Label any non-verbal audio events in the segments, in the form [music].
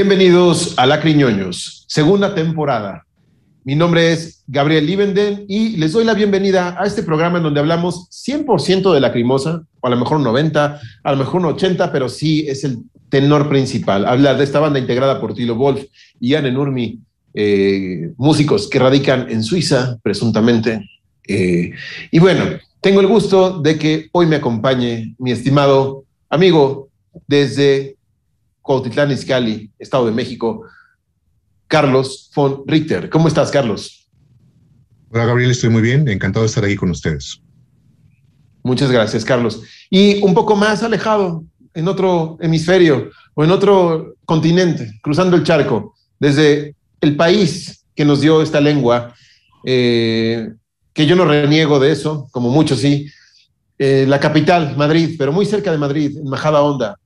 Bienvenidos a Lacriñoños, segunda temporada. Mi nombre es Gabriel Livenden y les doy la bienvenida a este programa en donde hablamos 100% de Lacrimosa, o a lo mejor un 90, a lo mejor un 80, pero sí es el tenor principal. Hablar de esta banda integrada por Tilo Wolf y Anne Nurmi, eh, músicos que radican en Suiza, presuntamente. Eh, y bueno, tengo el gusto de que hoy me acompañe mi estimado amigo desde Cuautitlán Izcalli, Estado de México, Carlos von Richter. ¿Cómo estás, Carlos? Hola Gabriel, estoy muy bien, encantado de estar aquí con ustedes. Muchas gracias, Carlos. Y un poco más alejado, en otro hemisferio o en otro continente, cruzando el charco, desde el país que nos dio esta lengua, eh, que yo no reniego de eso, como muchos sí, eh, la capital, Madrid, pero muy cerca de Madrid, en Majada Honda.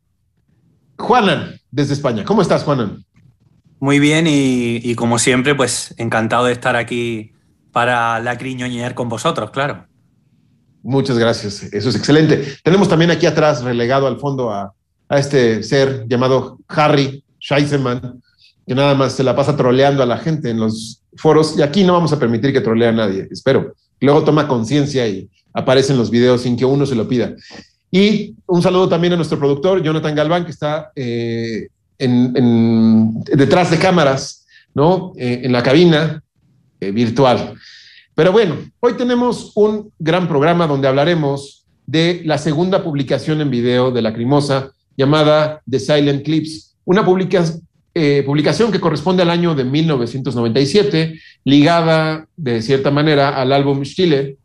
Juanan, desde España. ¿Cómo estás, Juanan? Muy bien y, y como siempre, pues encantado de estar aquí para la criñoñear con vosotros, claro. Muchas gracias, eso es excelente. Tenemos también aquí atrás, relegado al fondo, a, a este ser llamado Harry Scheisseman, que nada más se la pasa troleando a la gente en los foros. Y aquí no vamos a permitir que trolee a nadie, espero. Luego toma conciencia y aparece en los videos sin que uno se lo pida. Y un saludo también a nuestro productor, Jonathan Galván, que está eh, detrás de cámaras, ¿no? Eh, en la cabina eh, virtual. Pero bueno, hoy tenemos un gran programa donde hablaremos de la segunda publicación en video de Lacrimosa llamada The Silent Clips, una publica publicación que corresponde al año de 1997, ligada de cierta manera al álbum Stille,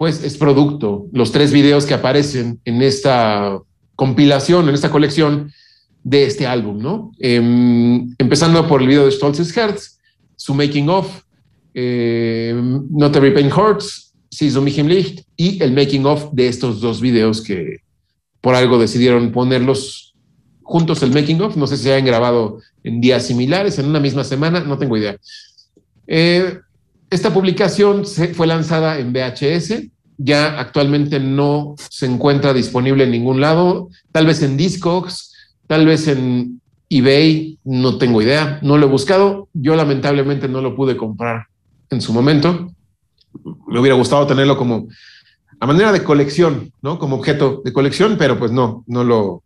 pues es producto, los tres videos que aparecen en esta compilación, en esta colección de este álbum, ¿no? Eh, empezando por el video de Stolz's Herz, su making of, eh, Not Every Pain Hurts, Sie mich Licht y el making of de estos dos videos que por algo decidieron ponerlos juntos el making of, no sé si hayan grabado en días similares, en una misma semana, no tengo idea. Eh, esta publicación fue lanzada en VHS, ya actualmente no se encuentra disponible en ningún lado, tal vez en Discogs, tal vez en eBay, no tengo idea, no lo he buscado, yo lamentablemente no lo pude comprar en su momento. Me hubiera gustado tenerlo como a manera de colección, ¿no? Como objeto de colección, pero pues no, no lo,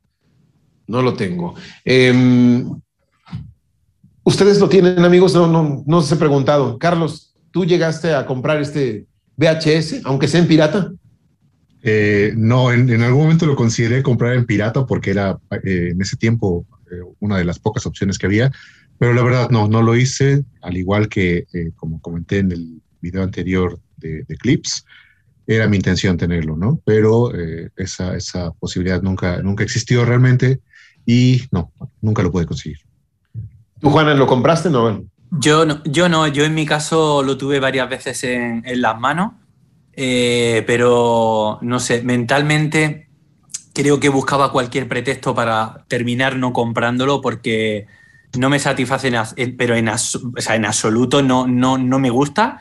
no lo tengo. Eh, ¿Ustedes lo tienen, amigos? No, no, no se he preguntado. Carlos, ¿tú llegaste a comprar este VHS, aunque sea en pirata? Eh, no, en, en, algún momento lo consideré comprar en pirata porque era eh, en ese tiempo eh, una de las pocas opciones que había, pero la verdad no, no lo hice, al igual que eh, como comenté en el video anterior de, de, Clips, era mi intención tenerlo, ¿no? Pero eh, esa, esa posibilidad nunca, nunca existió realmente y no, nunca lo pude conseguir. ¿Tú, Juana, lo compraste no? Yo no, yo no, yo en mi caso lo tuve varias veces en, en las manos, eh, pero no sé, mentalmente creo que buscaba cualquier pretexto para terminar no comprándolo porque no me satisface, en, pero en, o sea, en absoluto no, no, no me gusta.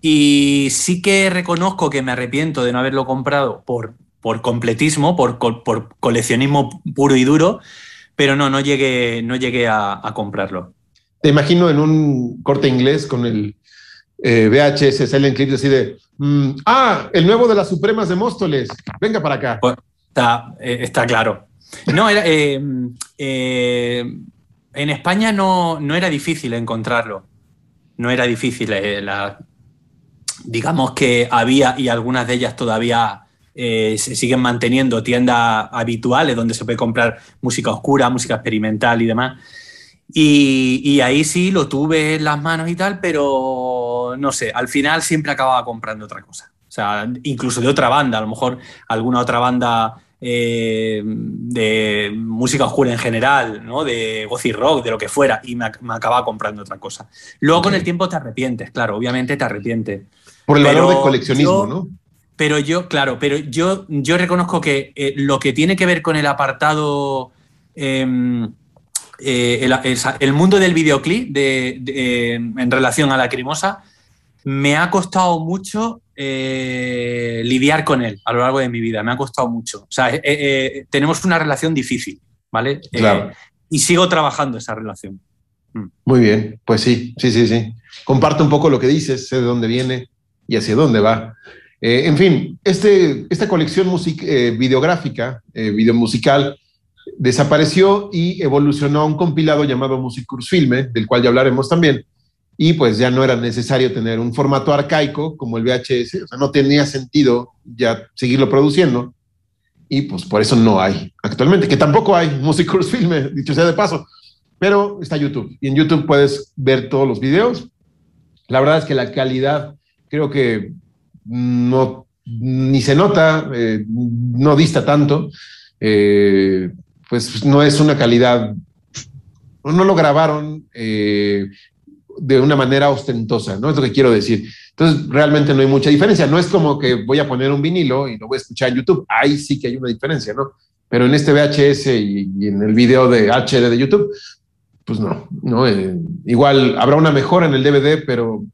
Y sí que reconozco que me arrepiento de no haberlo comprado por, por completismo, por, por coleccionismo puro y duro, pero no, no llegué, no llegué a, a comprarlo. Te imagino en un corte inglés con el eh, VHS salen clips así de, mm, ah, el nuevo de las Supremas de Móstoles, venga para acá. Pues, está, eh, claro. No, era, eh, eh, en España no, no era difícil encontrarlo. No era difícil. digamos que había, y algunas de ellas todavía se siguen manteniendo, tiendas habituales donde se puede comprar música oscura, música experimental y demás. Y, y ahí sí lo tuve en las manos y tal, pero no sé, al final siempre acababa comprando otra cosa. O sea, incluso de otra banda, a lo mejor alguna otra banda eh, de música oscura en general, ¿no? de gothic rock, de lo que fuera, y me, ac- me acababa comprando otra cosa. Luego con el tiempo te arrepientes, claro, obviamente te arrepientes. Por el Pero valor de coleccionismo, yo- ¿no? Pero yo, claro, pero yo, yo reconozco que eh, lo que tiene que ver con el apartado, em, eh, el, el- el mundo del videoclip de- de- en relación a la crimosa, me ha costado mucho eh, lidiar con él a lo largo de mi vida, me ha costado mucho. O sea, eh, eh, tenemos una relación difícil, ¿vale? Eh, Claro. y sigo trabajando esa relación. Muy bien, pues sí, sí, sí, sí. Comparto un poco lo que dices, sé de dónde viene y hacia dónde va. Eh, en fin, este, esta colección music- eh, videográfica, eh, videomusical, desapareció y evolucionó a un compilado llamado Musicurs Filme, del cual ya hablaremos también. Y pues ya no era necesario tener un formato arcaico como el VHS, o sea, no tenía sentido ya seguirlo produciendo. Y pues por eso no hay actualmente, que tampoco hay Musicurs Filme, dicho sea de paso pero está YouTube y en YouTube puedes ver todos los videos. La verdad es que la calidad creo que no ni se nota, eh, no dista tanto, eh, pues no es una calidad, no lo grabaron eh, de una manera ostentosa, ¿no? Es lo que quiero decir. Entonces, realmente no hay mucha diferencia. No es como que voy a poner un vinilo y lo voy a escuchar en YouTube. Ahí sí que hay una diferencia, ¿no? Pero en este VHS y, y en el video de HD de YouTube, pues no, no. eh, igual habrá una mejora en el DVD, pero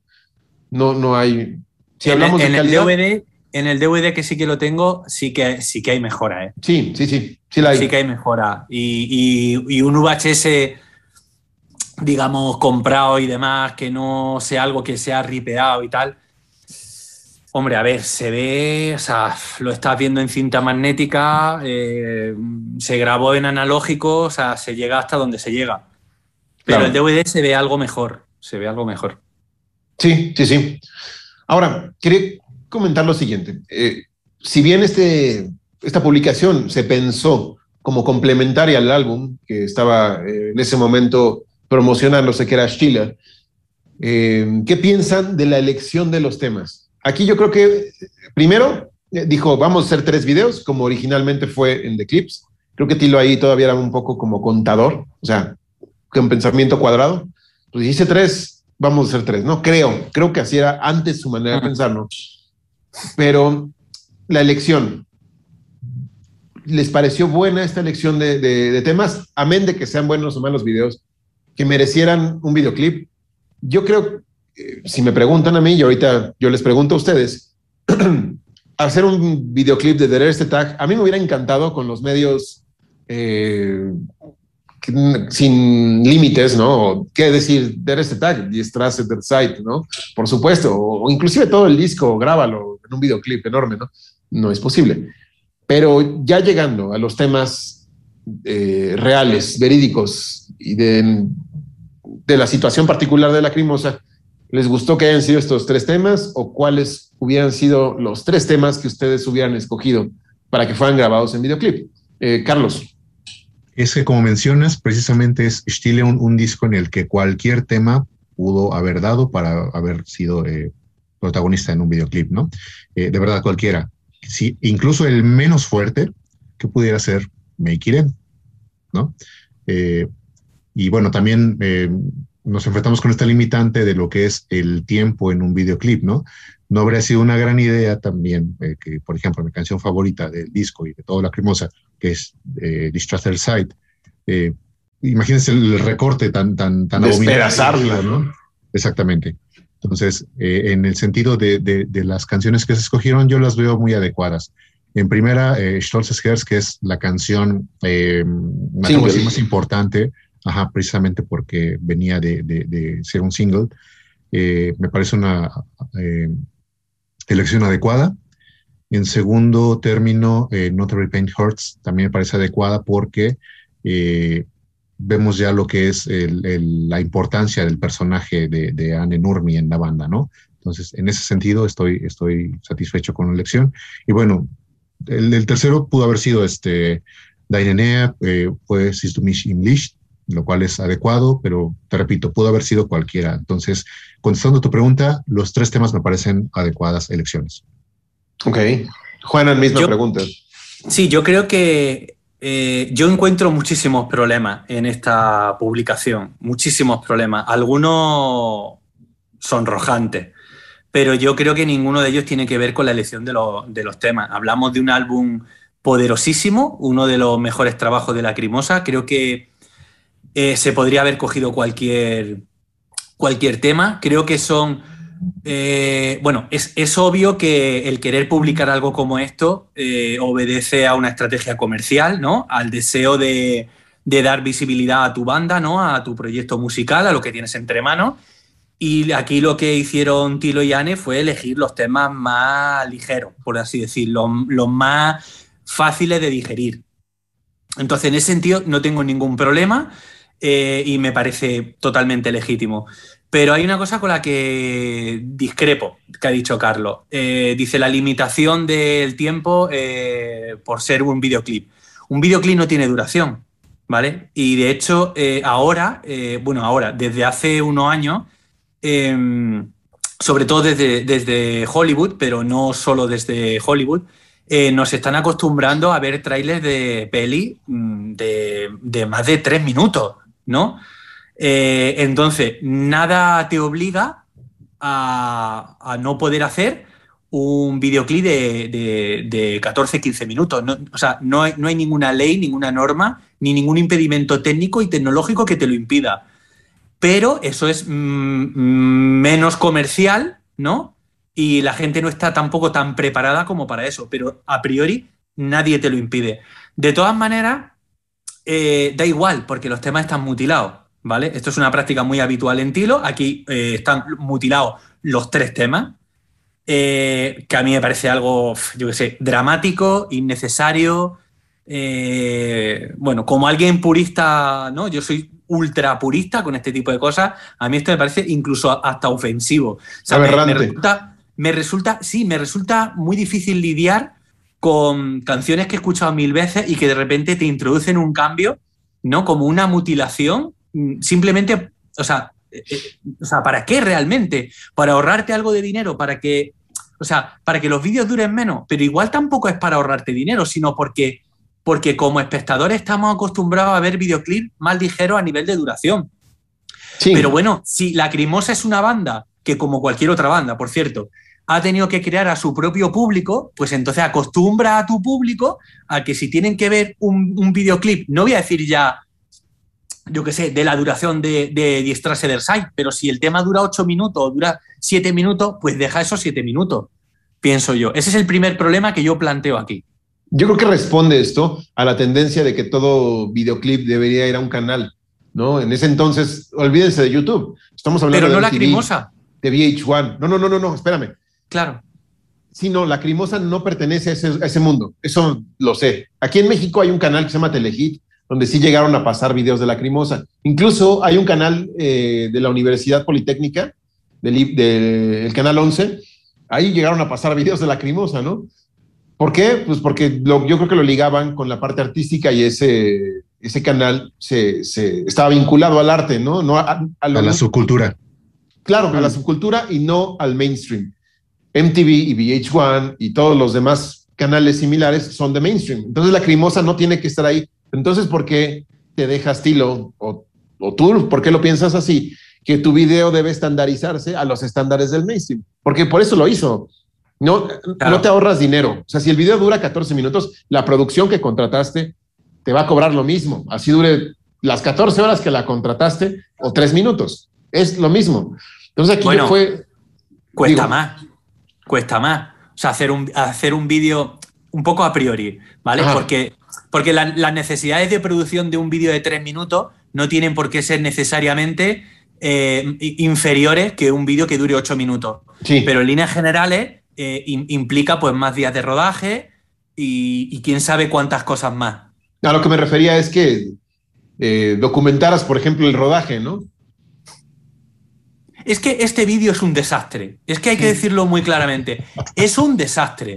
no, no hay. Si hablamos de en el DVD, en el DVD que sí que lo tengo, sí que, sí que hay mejora, ¿eh? sí, sí, sí, sí la hay. Sí que hay mejora. Y, y- y un VHS, digamos, comprado y demás, que no sea algo que sea ripeado y tal. Hombre, a ver, se ve, o sea, lo estás viendo en cinta magnética, eh, se grabó en analógico, o sea, se llega hasta donde se llega. Pero Claro. el DVD se ve algo mejor, se ve algo mejor. Sí, sí, sí. Ahora, quería comentar lo siguiente. Eh, si bien este, esta publicación se pensó como complementaria al álbum que estaba eh, en ese momento promocionándose, que era Stiller, eh, ¿qué piensan de la elección de los temas? Aquí yo creo que, eh, primero, eh, dijo, vamos a hacer tres videos, como originalmente fue en The Clips. Creo que Tilo ahí todavía era un poco como contador, o sea, con pensamiento cuadrado. Pues hice tres, vamos a hacer tres, ¿no? Creo, creo que así era antes su manera de pensar, ¿no? Pero la elección, ¿les pareció buena esta elección de, temas? Amén de que sean buenos o malos videos, que merecieran un videoclip. Yo creo, eh, si me preguntan a mí, y ahorita yo les pregunto a ustedes, [clears throat] hacer un videoclip de Der Erste Tag, a mí me hubiera encantado con los medios eh, sin límites, ¿no? ¿Qué decir? Der Erste Tag, Die Straße der Zeit, ¿no? Por supuesto, o, o inclusive todo el disco, grábalo en un videoclip enorme, ¿no? No es posible. Pero ya llegando a los temas eh, reales, verídicos y de, de la situación particular de la Crimosa, ¿les gustó que hayan sido estos tres temas o cuáles hubieran sido los tres temas que ustedes hubieran escogido para que fueran grabados en videoclip? Eh, Carlos. Es que como mencionas, precisamente es Stille un, disco en el que cualquier tema pudo haber dado para haber sido eh, protagonista en un videoclip, ¿no? Eh, de verdad, cualquiera. Sí, incluso el menos fuerte que pudiera ser Make It ¿no? Eh, y bueno, también nos enfrentamos con esta limitante de lo que es el tiempo en un videoclip, ¿no? No habría sido una gran idea también que, por ejemplo, mi canción favorita del disco y de toda la cremosa, que es eh, Side, eh, imagínense el recorte tan, tan, tan abominable, ¿no? Exactamente. Entonces, eh, en el sentido de, de, de, las canciones que se escogieron, yo las veo muy adecuadas. En primera, eh, Stolzes Herz, que es la canción eh, más importante, ajá, precisamente porque venía de, de, ser un single. eh, me parece una elección adecuada. En segundo término, eh, Not Every Hurts también me parece adecuada porque eh, vemos ya lo que es el- el- la importancia del personaje de, de Anne Nurmi en la banda, ¿no? Entonces, en ese sentido, estoy, estoy satisfecho con la elección. Y bueno, el, el tercero pudo haber sido este Dainenea, eh, fue Sistumish English, lo cual es adecuado, pero te repito, pudo haber sido cualquiera. Entonces, contestando tu pregunta, los tres temas me parecen adecuadas elecciones. Ok. Juana, misma Yo- pregunta. Sí, yo creo que eh, yo encuentro muchísimos problemas en esta publicación, muchísimos problemas, algunos sonrojantes, pero yo creo que ninguno de ellos tiene que ver con la elección de, los- de los temas. Hablamos de un álbum poderosísimo, uno de los mejores trabajos de Lacrimosa, creo que eh, se podría haber cogido cualquier, cualquier tema, creo que son... eh, bueno, es, es obvio que el querer publicar algo como esto eh, obedece a una estrategia comercial, ¿no? Al deseo de, de dar visibilidad a tu banda, ¿no? A tu proyecto musical, a lo que tienes entre manos. Y aquí lo que hicieron Tilo y Anne fue elegir los temas más ligeros, por así decirlo, los, más fáciles de digerir. Entonces, en ese sentido, no tengo ningún problema eh, y me parece totalmente legítimo. Pero hay una cosa con la que discrepo, que ha dicho Carlos. Eh, dice la limitación del tiempo eh, por ser un videoclip. Un videoclip no tiene duración, ¿vale? Y de hecho, eh, ahora, bueno, ahora, desde hace unos años, eh, sobre todo desde, desde Hollywood, pero no solo desde Hollywood, nos están acostumbrando a ver trailers de peli mm, de, de más de tres minutos, ¿no? Eh, entonces, nada te obliga a, no poder hacer un videoclip de, de, de 14-15 minutos. No, o sea, no hay, no hay ninguna ley, ninguna norma, ni ningún impedimento técnico y tecnológico que te lo impida. Pero eso es mm, menos comercial, ¿no? Y la gente no está tampoco tan preparada como para eso. Pero a priori nadie te lo impide. De todas maneras, eh, da igual, porque los temas están mutilados, ¿vale? Esto es una práctica muy habitual en Tilo. Aquí eh, están mutilados los tres temas, eh, que a mí me parece algo, yo qué sé, dramático, innecesario. eh, bueno, como alguien purista, ¿no? Yo soy ultra purista con este tipo de cosas. A mí esto me parece incluso hasta ofensivo. O sea, me, resulta, me resulta, sí, me resulta muy difícil lidiar con canciones que he escuchado mil veces y que de repente te introducen un cambio, ¿no? Como una mutilación, simplemente, o sea, eh, eh, o sea, ¿para qué realmente? ¿Para ahorrarte algo de dinero? ¿Para que, o sea, para que los vídeos duren menos? Pero igual tampoco es para ahorrarte dinero, sino porque, porque como espectadores estamos acostumbrados a ver videoclips más ligeros a nivel de duración. Sí. Pero bueno, si Lacrimosa es una banda que, como cualquier otra banda, por cierto, ha tenido que crear a su propio público, pues entonces acostumbra a tu público a que si tienen que ver un, un videoclip, no voy a decir ya, yo qué sé, de la duración de, de Die Strasse der Zeit, pero si el tema dura ocho minutos o dura siete minutos, pues deja esos siete minutos, pienso yo. Ese es el primer problema que yo planteo aquí. Yo creo que responde esto a la tendencia de que todo videoclip debería ir a un canal, ¿no? En ese entonces, olvídense de YouTube. Estamos hablando Pero no de la MTV, Lacrimosa, de VH1. No, no, no, no, no, espérame. claro. Sí, no, Lacrimosa no pertenece a ese, a ese mundo. Eso lo sé. Aquí en México hay un canal que se llama Telehit, donde sí llegaron a pasar videos de Lacrimosa. Incluso hay un canal eh, de la Universidad Politécnica, del, el canal 11. Ahí llegaron a pasar videos de Lacrimosa, ¿no? ¿Por qué? Pues porque lo- yo creo que lo ligaban con la parte artística y ese, ese canal se, se- estaba vinculado al arte, ¿no? no a, a lo- A la subcultura. Claro, a la Mm. subcultura y no al mainstream. MTV y VH1 y todos los demás canales similares son de mainstream. Entonces la crimosa no tiene que estar ahí. Entonces, ¿por qué te dejas estilo o, o tú? ¿Por qué lo piensas así? Que tu video debe estandarizarse a los estándares del mainstream. Porque por eso lo hizo. No, Claro. no te ahorras dinero. O sea, si el video dura 14 minutos, la producción que contrataste te va a cobrar lo mismo. Así dure las 14 horas que la contrataste o tres minutos. Es lo mismo. Entonces aquí Bueno, fue. Cuesta digo, más. Cuesta más. O sea, hacer un, hacer un vídeo un poco a priori, ¿vale? Ajá. Porque, porque la- las necesidades de producción de un vídeo de tres minutos no tienen por qué ser necesariamente eh, inferiores que un vídeo que dure 8 minutos. Sí. Pero en líneas generales eh, im- implica pues más días de rodaje y, y quién sabe cuántas cosas más. A lo que me refería es que eh, documentaras, por ejemplo, el rodaje, ¿no? Es que este vídeo es un desastre. Es que hay que decirlo muy claramente. Es un desastre.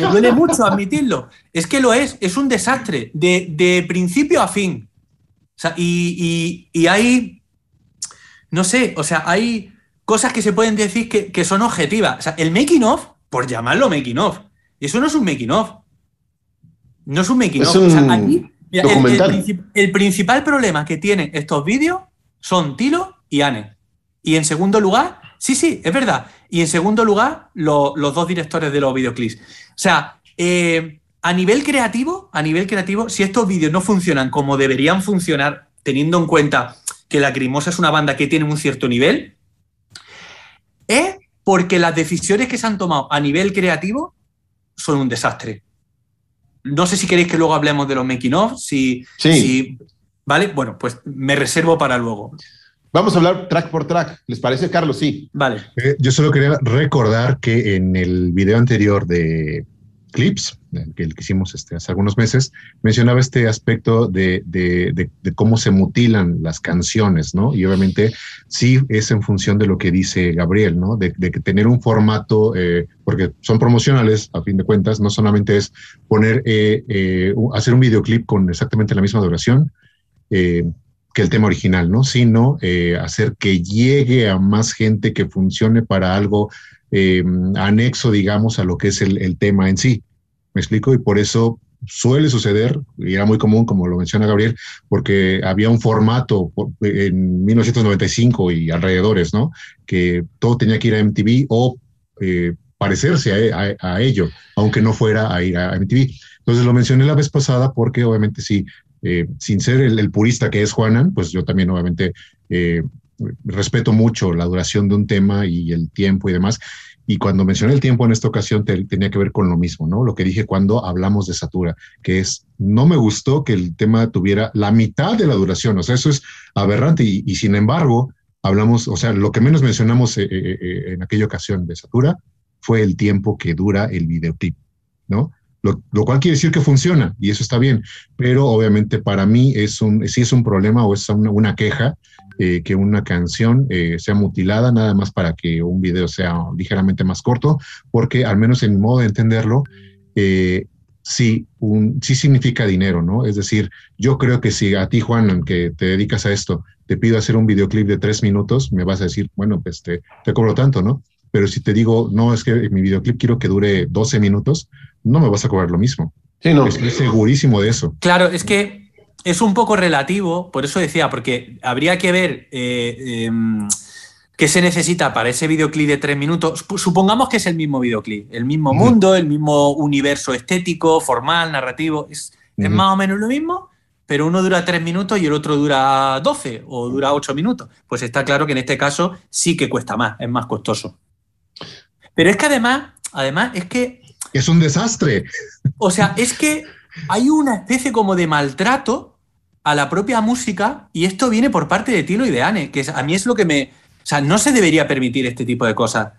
Me duele mucho admitirlo. Es que lo es. Es un desastre. De, de principio a fin. O sea, y, y- y hay. No sé, o sea, hay cosas que se pueden decir que, que son objetivas. O sea, el making of, por llamarlo making of, eso no es un making of. No es un making of. O sea, aquí, mira, el- el documental. princip- el principal problema que tienen estos vídeos son Tilo y Anne. Y en segundo lugar, sí, sí, es verdad. Y en segundo lugar, lo- los dos directores de los videoclips. O sea, eh, a nivel creativo, a nivel creativo, si estos vídeos no funcionan como deberían funcionar, teniendo en cuenta que la Crimosa es una banda que tiene un cierto nivel, es porque las decisiones que se han tomado a nivel creativo son un desastre. No sé si queréis que luego hablemos de los making of, si, Sí. si- ¿Vale? Bueno, pues me reservo para luego. Vamos a hablar track por track. ¿Les parece, Carlos? Sí. Vale. Eh, yo solo quería recordar que en el video anterior de Clips, el que el que hicimos este, hace algunos meses, mencionaba este aspecto de, de- de- de cómo se mutilan las canciones, ¿no? Y obviamente sí es en función de lo que dice Gabriel, ¿no? De, que tener un formato, eh, porque son promocionales, a fin de cuentas, no solamente es poner, eh, eh, hacer un videoclip con exactamente la misma duración, eh, que el tema original, ¿no? Sino eh, hacer que llegue a más gente, que funcione para algo eh, anexo, digamos, a lo que es el, el tema en sí. ¿Me explico? Y por eso suele suceder, y era muy común, como lo menciona Gabriel, porque había un formato en 1995 y alrededores, ¿no? Que todo tenía que ir a MTV o eh, parecerse a ello, aunque no fuera a ir a MTV. Entonces lo mencioné la vez pasada porque obviamente sí, eh, sin ser el, el purista que es Juanan, pues yo también obviamente eh, respeto mucho la duración de un tema y el tiempo y demás. Y cuando mencioné el tiempo en esta ocasión te- tenía que ver con lo mismo, ¿no? Lo que dije cuando hablamos de Satura, que es, no me gustó que el tema tuviera la mitad de la duración, o sea, eso es aberrante y, y sin embargo, hablamos, o sea, lo que menos mencionamos eh, eh, eh, en aquella ocasión de Satura fue el tiempo que dura el videoclip, ¿no? Lo, lo cual quiere decir que funciona y eso está bien, pero obviamente para mí es un, es un problema o es una, una queja eh, que una canción eh, sea mutilada nada más para que un video sea ligeramente más corto, porque al menos en mi modo de entenderlo, eh, sí, sí significa dinero, ¿no? Es decir, yo creo que si a ti, Juan, que te dedicas a esto, te pido hacer un videoclip de tres minutos, me vas a decir, bueno, pues te, te cobro tanto, ¿no? Pero si te digo, no, es que mi videoclip quiero que dure 12 minutos, no me vas a cobrar lo mismo. Sí, no. Estoy segurísimo de eso. Claro, es que es un poco relativo, por eso decía, porque habría que ver eh, em, qué se necesita para ese videoclip de tres minutos. Sup- Supongamos que es el mismo videoclip, el mismo mundo, el mismo universo estético, formal, narrativo. Es, es más o menos lo mismo, pero uno dura tres minutos y el otro dura 12 o dura ocho minutos. Pues está claro que en este caso sí que cuesta más, es más costoso. Pero es que además, además, es que Es un desastre. o sea, es que hay una especie como de maltrato a la propia música y esto viene por parte de Tilo y de Anne, que a mí es lo que me... O sea, no se debería permitir este tipo de cosas.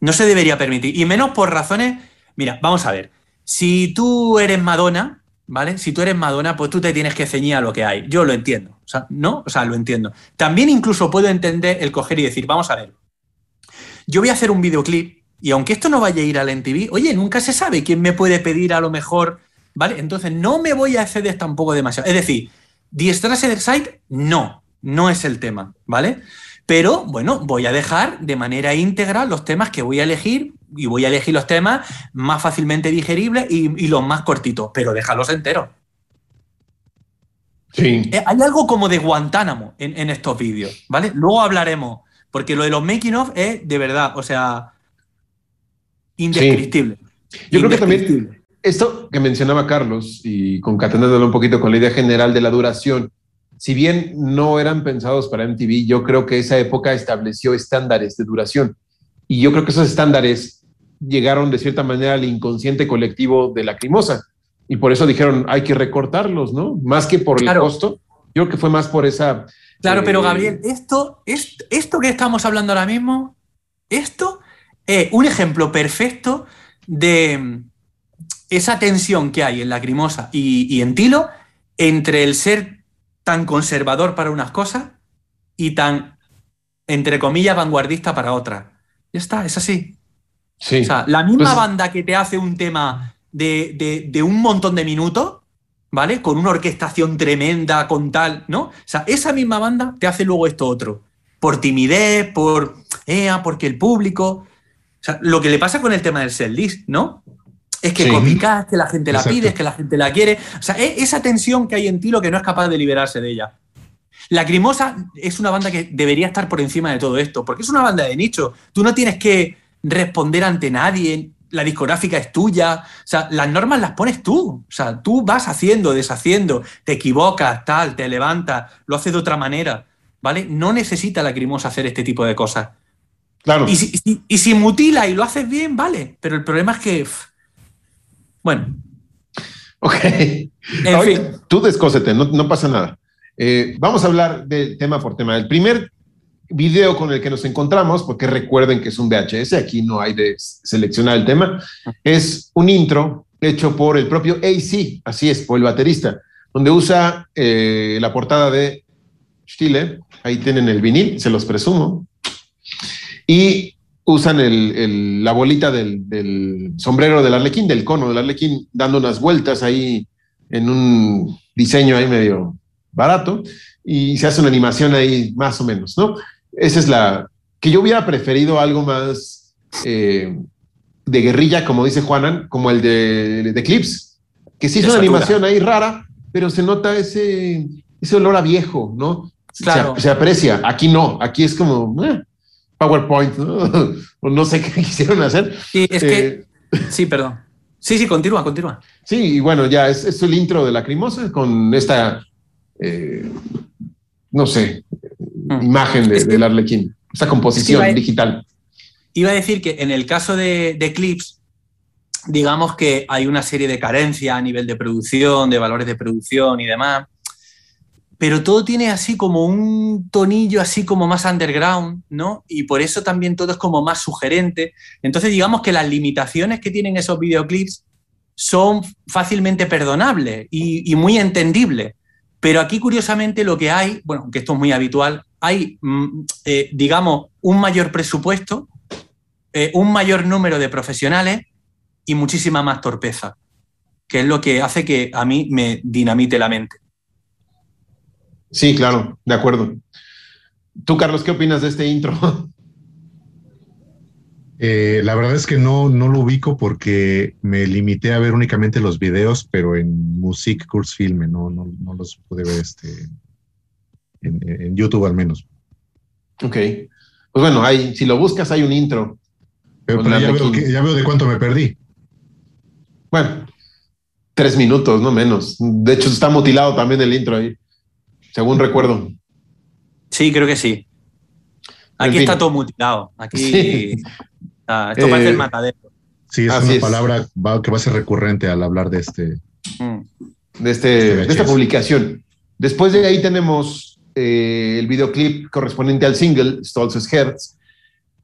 No se debería permitir. Y menos por razones... Mira, vamos a ver. Si tú eres Madonna, ¿vale? Si tú eres Madonna, pues tú te tienes que ceñir a lo que hay. Yo lo entiendo. O sea, ¿no? O sea, lo entiendo. También incluso puedo entender el coger y decir, vamos a ver. Yo voy a hacer un videoclip y aunque esto no vaya a ir al MTV, oye, nunca se sabe quién me puede pedir a lo mejor, ¿vale? Entonces no me voy a exceder tampoco demasiado. Es decir, The Strasser Site, no, no es el tema, ¿vale? Pero bueno, voy a dejar de manera íntegra los temas que voy a elegir y voy a elegir los temas más fácilmente digeribles y, y los más cortitos, pero déjalos enteros. Sí. Eh, Hay algo como de Guantánamo en, en estos vídeos, ¿vale? Luego hablaremos, porque lo de los making of es de verdad, o sea, indescriptible. Yo creo que también esto que mencionaba Carlos y concatenándolo un poquito con la idea general de la duración, si bien no eran pensados para MTV, yo creo que esa época estableció estándares de duración. Y yo creo que esos estándares llegaron de cierta manera al inconsciente colectivo de Lacrimosa. Y por eso dijeron, hay que recortarlos, ¿no? Más que por Claro. el costo. Yo creo que fue más por esa Claro, pero Eh, Gabriel, esto, esto, esto que estamos hablando ahora mismo, esto es un ejemplo perfecto de mm, esa tensión que hay en Lacrimosa y, y en Tilo entre el ser tan conservador para unas cosas y tan, entre comillas, vanguardista para otras. Ya está, es así. Sí. O sea, la misma Pues- banda que te hace un tema de, de- de un montón de minutos, ¿vale? Con una orquestación tremenda, con tal, ¿no? O sea, esa misma banda te hace luego esto otro. Por timidez, por. Eh, porque el público. O sea, lo que le pasa con el tema del set list, ¿no? Es que Sí. que la gente la pide, es que la gente la quiere. O sea, es esa tensión que hay en ti lo que no es capaz de liberarse de ella. Lacrimosa es una banda que debería estar por encima de todo esto, porque es una banda de nicho. Tú no tienes que responder ante nadie, la discográfica es tuya, o sea, las normas las pones tú. O sea, tú vas haciendo, deshaciendo, te equivocas, tal, te levantas, lo haces de otra manera, ¿vale? No necesita Lacrimosa hacer este tipo de cosas. Claro. Y si, y si mutila y lo haces bien, vale, pero el problema es que, bueno, Ok. en fin. Tú descósete, no, no pasa nada. Eh, vamos a hablar de tema por tema. El primer video con el que nos encontramos, porque recuerden que es un VHS, aquí no hay de seleccionar el tema, es un intro hecho por el propio AC, así es, por el baterista, donde usa eh, la portada de Stile, ahí tienen el vinil, se los presumo, y usan el- el- la bolita del, del sombrero del arlequín, del cono del arlequín, dando unas vueltas ahí en un diseño ahí medio barato y se hace una animación ahí más o menos, ¿no? Esa es la que yo hubiera preferido algo más eh, de guerrilla, como dice Juanan, como el de, de Clips, que sí es una animación ahí rara, pero se nota ese, ese olor a viejo, ¿no? Se- Claro. Se, aprecia. Aquí no, aquí es como eh, PowerPoint, ¿no? [laughs] o no sé qué [laughs] quisieron hacer. Sí, es Eh, que, sí, perdón. Sí, sí, continúa, continúa. Sí, y bueno, ya es, es el intro de Lacrimosa con esta, eh, no sé, Mm. imagen de- Es que- del Arlequín, esta composición digital. Iba a decir que en el caso de, de Clips, digamos que hay una serie de carencias a nivel de producción, de valores de producción y demás, pero todo tiene así como un tonillo así como más underground, ¿no? Y por eso también todo es como más sugerente. Entonces digamos que las limitaciones que tienen esos videoclips son fácilmente perdonables y, muy entendibles. Pero aquí, curiosamente, lo que hay, bueno, que esto es muy habitual, hay, mm, eh, digamos, un mayor presupuesto, eh, un mayor número de profesionales y muchísima más torpeza, que es lo que hace que a mí me dinamite la mente. Sí, claro, de acuerdo. Tú, Carlos, ¿qué opinas de este intro? [laughs] Eh, la verdad es que no, no lo ubico porque me limité a ver únicamente los videos, pero en Music Course Filme, no, no, no los pude ver este, en, en YouTube al menos. ok. Pues bueno, hay, si lo buscas, hay un intro. Pero, ya, veo que- ya veo de cuánto me perdí. Bueno, tres minutos, no menos. De hecho, está mutilado también el intro ahí, según recuerdo. Sí, creo que sí. En Aquí fin. está todo mutilado. Aquí Sí. ah, esto Eh, parece el matadero. Sí, es Así una es. palabra que va a ser recurrente al hablar de este. Mm. de, este, de esta publicación. Después de ahí tenemos eh, el videoclip correspondiente al single, Stolz's Herz,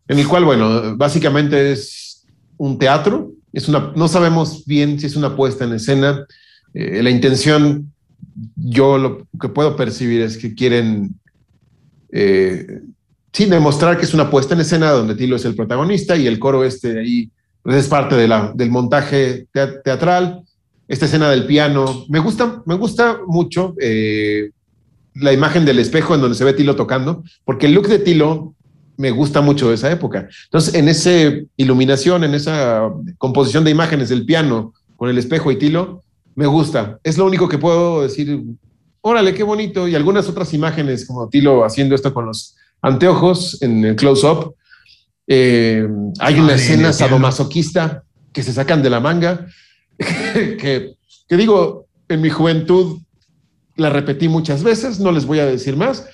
en el cual, bueno, básicamente es un teatro, es una, no sabemos bien si es una puesta en escena. Eh, la intención, yo lo que puedo percibir es que quieren, eh, demostrar que es una puesta en escena donde Tilo es el protagonista y el coro este de ahí pues, es parte del montaje tea- teatral esta escena del piano. Me gusta, me gusta mucho eh, la imagen del espejo en donde se ve Tilo tocando, porque el look de Tilo me gusta mucho de esa época. Entonces, en esa iluminación, en esa composición de imágenes del piano con el espejo y Tilo, me gusta. Es lo único que puedo decir. Órale, qué bonito. Y algunas otras imágenes, como Tilo haciendo esto con los anteojos en el close-up. Eh, hay una escena sadomasoquista que se sacan de la manga [laughs] que, que digo, en mi juventud la repetí muchas veces, no les voy a decir más.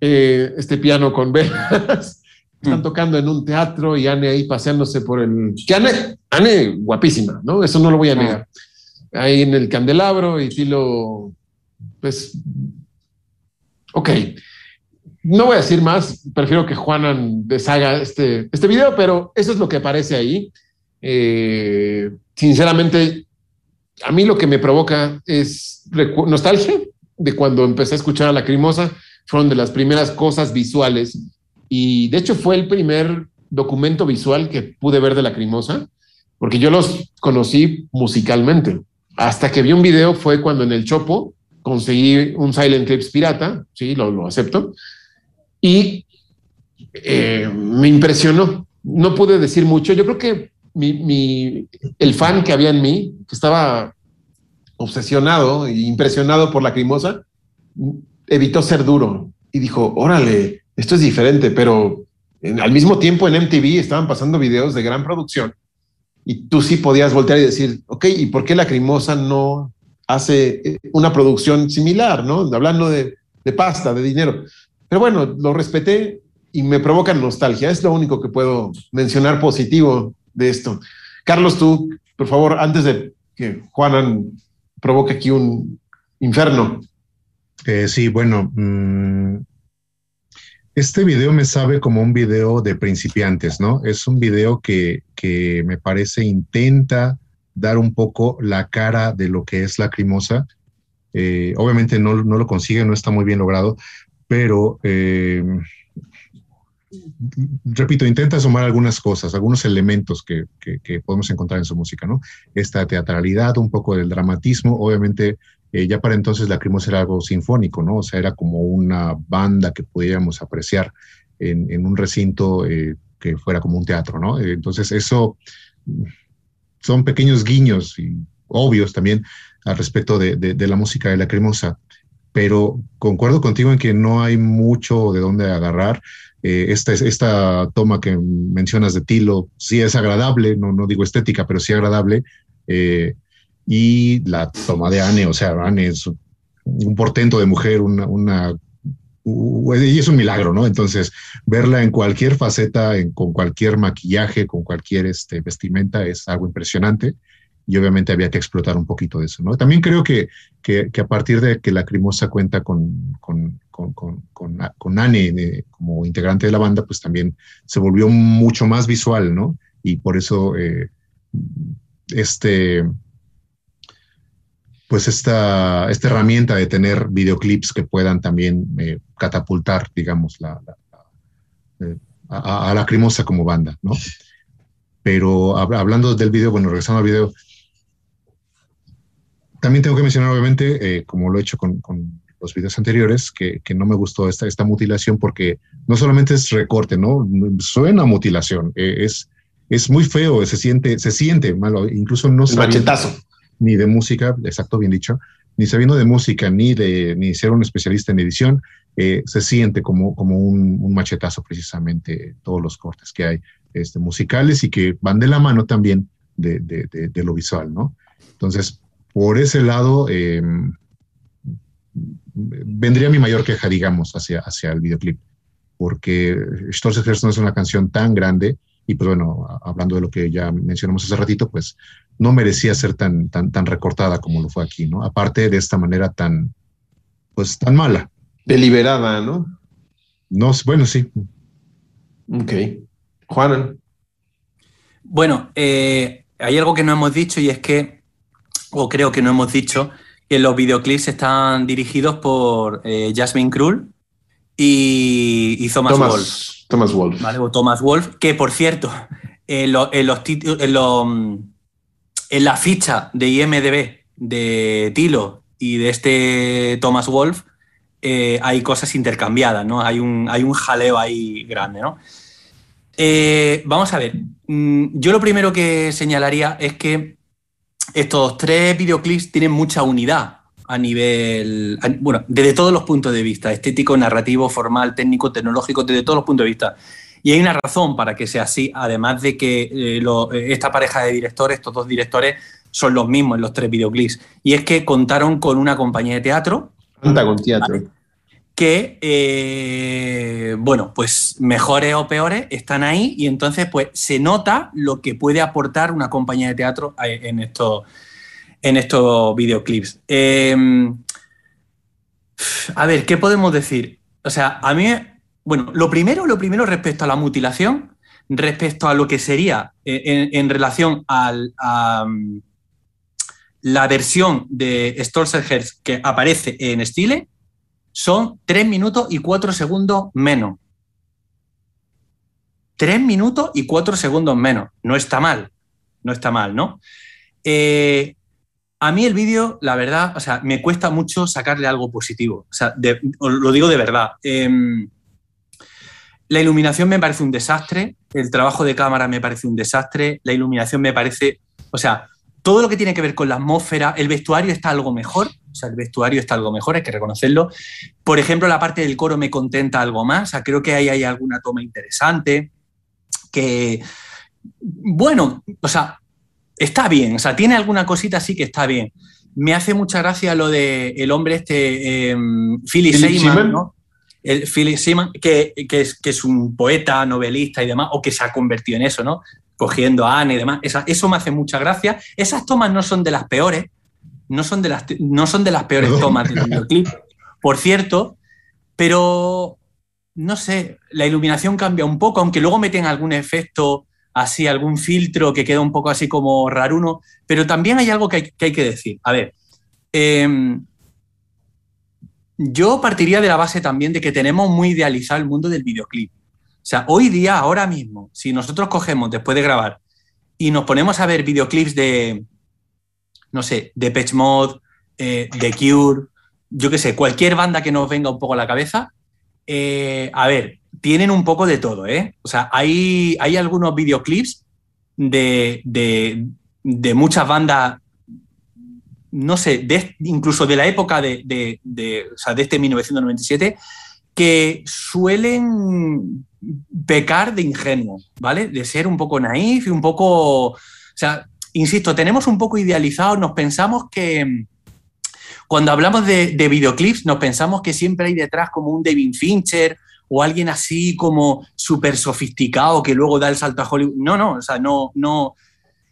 Eh, este piano con velas, [laughs] están Mm. tocando en un teatro y Anne ahí paseándose por el... Que Anne, Anne guapísima, ¿no? Eso no lo voy a Mm. negar. Ahí en el candelabro y Tilo, pues... Ok. no voy a decir más, prefiero que Juanan deshaga este, este video, pero eso es lo que aparece ahí. Eh, sinceramente, a mí lo que me provoca es nostalgia de cuando empecé a escuchar a Lacrimosa. Fueron de las primeras cosas visuales y de hecho fue el primer documento visual que pude ver de Lacrimosa, porque yo los conocí musicalmente. Hasta que vi un video fue cuando en el Chopo conseguí un Silent Clips pirata, sí, lo, lo acepto, y eh, me impresionó. No pude decir mucho. Yo creo que el fan que había en mí, que estaba obsesionado e impresionado por la crimosa, evitó ser duro y dijo, órale, esto es diferente, pero al mismo tiempo en MTV estaban pasando videos de gran producción y tú sí podías voltear y decir, ok, ¿y por qué la crimosa no hace eh, una producción similar, ¿no? Hablando de, de pasta, de dinero. Pero bueno, lo respeté y me provoca nostalgia. Es lo único que puedo mencionar positivo de esto. Carlos, tú, por favor, antes de que Juanan provoque aquí un inferno. Eh, sí, bueno, mm, este video me sabe como un video de principiantes, ¿no? Es un video que, que me parece intenta dar un poco la cara de lo que es Lacrimosa. Eh, obviamente no, no, lo consigue, no está muy bien logrado, pero eh, repito, intenta sumar algunas cosas, algunos elementos que, podemos encontrar en su música, ¿no? Esta teatralidad, un poco del dramatismo, obviamente eh, ya para entonces la Lacrimosa era algo sinfónico, ¿no? O sea, era como una banda que pudiéramos apreciar en, un recinto eh, que fuera como un teatro, ¿no? Eh, entonces eso son pequeños guiños y obvios también al respecto de, de la música de la Lacrimosa pero concuerdo contigo en que no hay mucho de dónde agarrar. Eh, esta, esta toma que mencionas de Tilo sí es agradable, no, no digo estética, pero sí agradable. Eh, y la toma de Anne, o sea, Anne es un portento de mujer, una, una y es un milagro, ¿no? Entonces, verla en cualquier faceta, en, con cualquier maquillaje, con cualquier este, vestimenta, es algo impresionante y obviamente había que explotar un poquito de eso, ¿no? También creo que, que, a partir de que la Crimosa cuenta con, con, con, con, con Anne eh, como integrante de la banda, pues también se volvió mucho más visual, ¿no? Y por eso eh, este, pues esta, esta herramienta de tener videoclips que puedan también eh, catapultar, digamos, la, a, a, la Crimosa como banda, ¿no? Pero hablando del video, bueno, regresando al video, también tengo que mencionar, obviamente, eh, como lo he hecho con, los videos anteriores, que, no me gustó esta, esta mutilación porque no solamente es recorte, ¿no? Suena mutilación, eh, es, es muy feo, se siente, se siente malo, incluso no machetazo. Ni de música, exacto, bien dicho, ni sabiendo de música, ni de ni ser un especialista en edición, eh, se siente como, como un, machetazo precisamente todos los cortes que hay este, musicales y que van de la mano también de, de, lo visual, ¿no? Entonces, por ese lado, em, vendría mi mayor queja, digamos, hacia, hacia el videoclip, porque Stolz no es una canción tan grande y pues bueno, hablando de lo que ya mencionamos hace ratito, pues no merecía ser tan, tan, tan recortada como lo fue aquí, ¿no? Aparte de esta manera tan, pues tan mala. Deliberada, ¿no? No, bueno, sí. Ok. Juan. Bueno, eh, hay algo que no hemos dicho y es que o creo que no hemos dicho, que los videoclips están dirigidos por eh, Jasmine Krull y, Thomas, Wolf. Thomas Wolf. ¿vale? O Thomas Wolf, que por cierto, en, los en, en, la ficha de IMDB de Tilo y de este Thomas Wolf eh, hay cosas intercambiadas, ¿no? Hay un, hay un jaleo ahí grande, ¿no? Eh, vamos a ver. Mm, yo lo primero que señalaría es que estos tres videoclips tienen mucha unidad a nivel, bueno, desde todos los puntos de vista, estético, narrativo, formal, técnico, tecnológico, desde todos los puntos de vista. Y hay una razón para que sea así, además de que eh, esta pareja de directores, estos dos directores, son los mismos en los tres videoclips. Y es que contaron con una compañía de teatro. Anda con teatro que, eh, bueno, pues mejores o peores están ahí y entonces pues se nota lo que puede aportar una compañía de teatro en estos, en estos videoclips. Em, a ver, ¿qué podemos decir? O sea, a mí bueno, lo primero, lo primero respecto a la mutilación, respecto a lo que sería eh, en, relación al, a mm, la versión de Stolzenherz que aparece en Stile, son 3 minutos y 4 segundos menos. 3 minutos y 4 segundos menos. No está mal. No está mal, ¿no? Eh, a mí el vídeo, la verdad, o sea, me cuesta mucho sacarle algo positivo. O sea, lo digo de verdad. Em, la iluminación me parece un desastre, el trabajo de cámara me parece un desastre, la iluminación me parece, o sea, todo lo que tiene que ver con la atmósfera, el vestuario está algo mejor, o sea, el vestuario está algo mejor, hay que reconocerlo. Por ejemplo, la parte del coro me contenta algo más, o sea, creo que ahí hay alguna toma interesante, que, bueno, o sea, está bien, o sea, tiene alguna cosita así que está bien. Me hace mucha gracia lo de el hombre este, eh, Seymour, Seaman. ¿no? El Philip Seymour, que, que es, que es un poeta, novelista y demás, o que se ha convertido en eso, ¿no? Cogiendo a Anne y demás. Esa- eso me hace mucha gracia. Esas tomas no son de las peores, no son de las, no son de las peores tomas del videoclip, por cierto, pero no sé, la iluminación cambia un poco, aunque luego meten algún efecto así, algún filtro que queda un poco así como raruno, pero también hay algo que hay que, hay que decir. A ver, em, yo partiría de la base también de que tenemos muy idealizado el mundo del videoclip. O sea, hoy día, ahora mismo, si nosotros cogemos después de grabar y nos ponemos a ver videoclips de, no sé, de Pitch Mode, eh, de Cure, yo qué sé, cualquier banda que nos venga un poco a la cabeza, eh, a ver, tienen un poco de todo, ¿eh? O sea, hay, hay algunos videoclips de, de, de muchas bandas, no sé, incluso de la época de, de, de- o sea, de este 1997, que suelen pecar de ingenuo, ¿vale? De ser un poco naif y un poco, o sea, insisto, tenemos un poco idealizado, nos pensamos que cuando hablamos de, de videoclips, nos pensamos que siempre hay detrás como un David Fincher o alguien así como súper sofisticado que luego da el salto a Hollywood. No, no, o sea, no, no,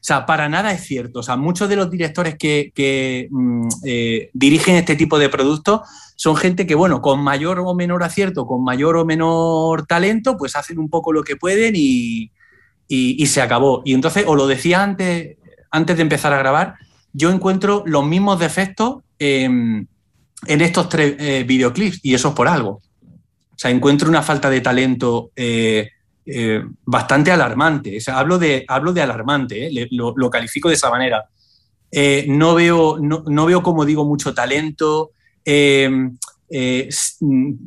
o sea, para nada es cierto. O sea, muchos de los directores que, mm, eh, dirigen este tipo de productos son gente que, bueno, con mayor o menor acierto, con mayor o menor talento, pues hacen un poco lo que pueden y, se acabó. Y entonces, os lo decía antes, antes de empezar a grabar, yo encuentro los mismos defectos en, en estos tres eh, videoclips y eso es por algo. O sea, encuentro una falta de talento eh, eh, bastante alarmante. O sea, hablo, de, hablo de alarmante, ¿eh? Lo, lo califico de esa manera. Eh, no, veo, no, no veo, como digo, mucho talento. Mm,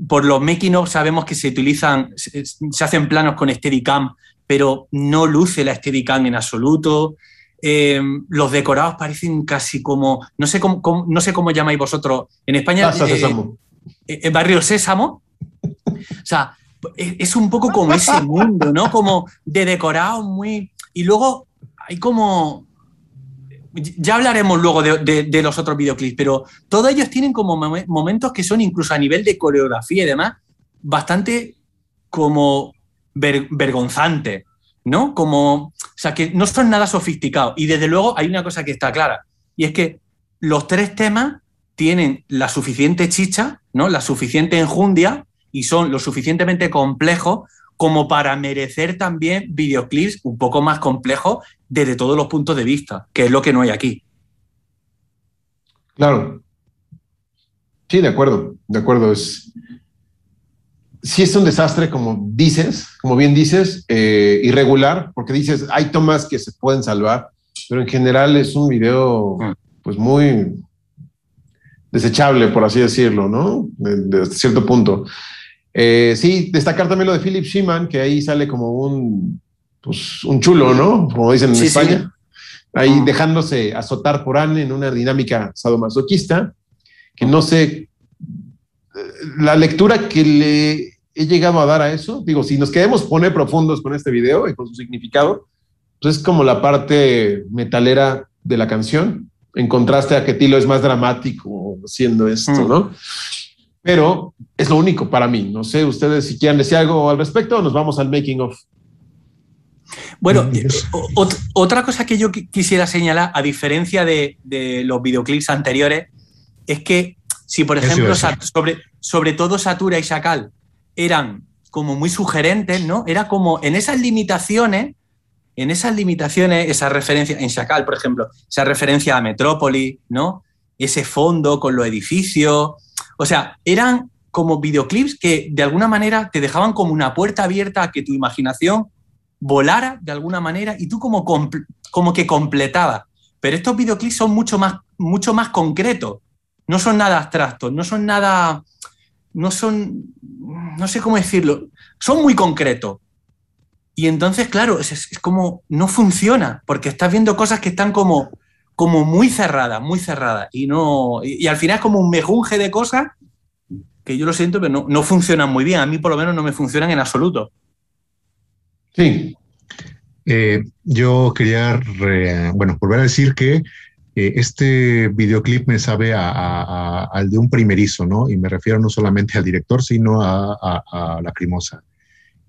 por los making of sabemos que se utilizan, se, se hacen planos con Steadicam, pero no luce la Steadicam en absoluto. Los decorados parecen casi como, no sé cómo, cómo- no sé cómo llamáis vosotros en España. Eh, Sésamo. barrio Sésamo. O sea, es es un poco como ese [laughs] mundo, ¿no? Como de decorado muy. Y luego hay como. Ya hablaremos luego de, de- de los otros videoclips, pero todos ellos tienen como momen- momentos que son incluso a nivel de coreografía y demás, bastante como ver- vergonzantes, ¿no? Como. O sea, que no son nada sofisticados. Y desde luego hay una cosa que está clara, y es que los tres temas tienen la suficiente chicha, ¿no? la suficiente enjundia y son lo suficientemente complejos como para merecer también videoclips un poco más complejos desde todos los puntos de vista, que es lo que no hay aquí. Claro. Sí, de acuerdo, de acuerdo. Es, sí es un desastre, como dices, como bien dices, eh, irregular, porque dices, hay tomas que se pueden salvar, pero en general es un video, Mm. pues muy desechable, por así decirlo, ¿no? De, de cierto punto. Eh, sí, destacar también lo de Philip Sheeman, que ahí sale como un, pues, un chulo, ¿no? Como dicen en Sí, sí. España. Ahí Mm. dejándose azotar por Anne en una dinámica sadomasoquista, que no sé, eh, la lectura que le he llegado a dar a eso, digo, si nos queremos poner profundos con este video y con su significado, pues es como la parte metalera de la canción, en contraste a que Tilo es más dramático haciendo esto, Mm. ¿no? Pero es lo único para mí. No sé ustedes si quieren decir algo al respecto o nos vamos al making of. Bueno, Mm, ot- otra cosa que yo qui- quisiera señalar, a diferencia de, de los videoclips anteriores, es que si, por ejemplo, sobre, sobre todo Satura y Sakal eran como muy sugerentes, ¿no? Era como en esas limitaciones, en esas limitaciones, esa referencia, en Chacal, por ejemplo, esa referencia a Metrópoli, ¿no? Ese fondo con los edificios. O sea, eran como videoclips que de alguna manera te dejaban como una puerta abierta a que tu imaginación volara de alguna manera y tú como, como que completaba. Pero estos videoclips son mucho más, mucho más concretos, no son nada abstractos, no son nada, no son, no sé cómo decirlo, son muy concretos. Y entonces, claro, es, como, no funciona, porque estás viendo cosas que están como, como muy cerradas, muy cerradas. Y, no, y, al final es como un mejunje de cosas que yo lo siento, pero no, no funcionan muy bien. A mí por lo menos no me funcionan en absoluto. Sí. Eh, yo quería, bueno, volver a decir que eh, este videoclip me sabe al de un primerizo, ¿no? Y me refiero no solamente al director, sino a, a Lacrimosa.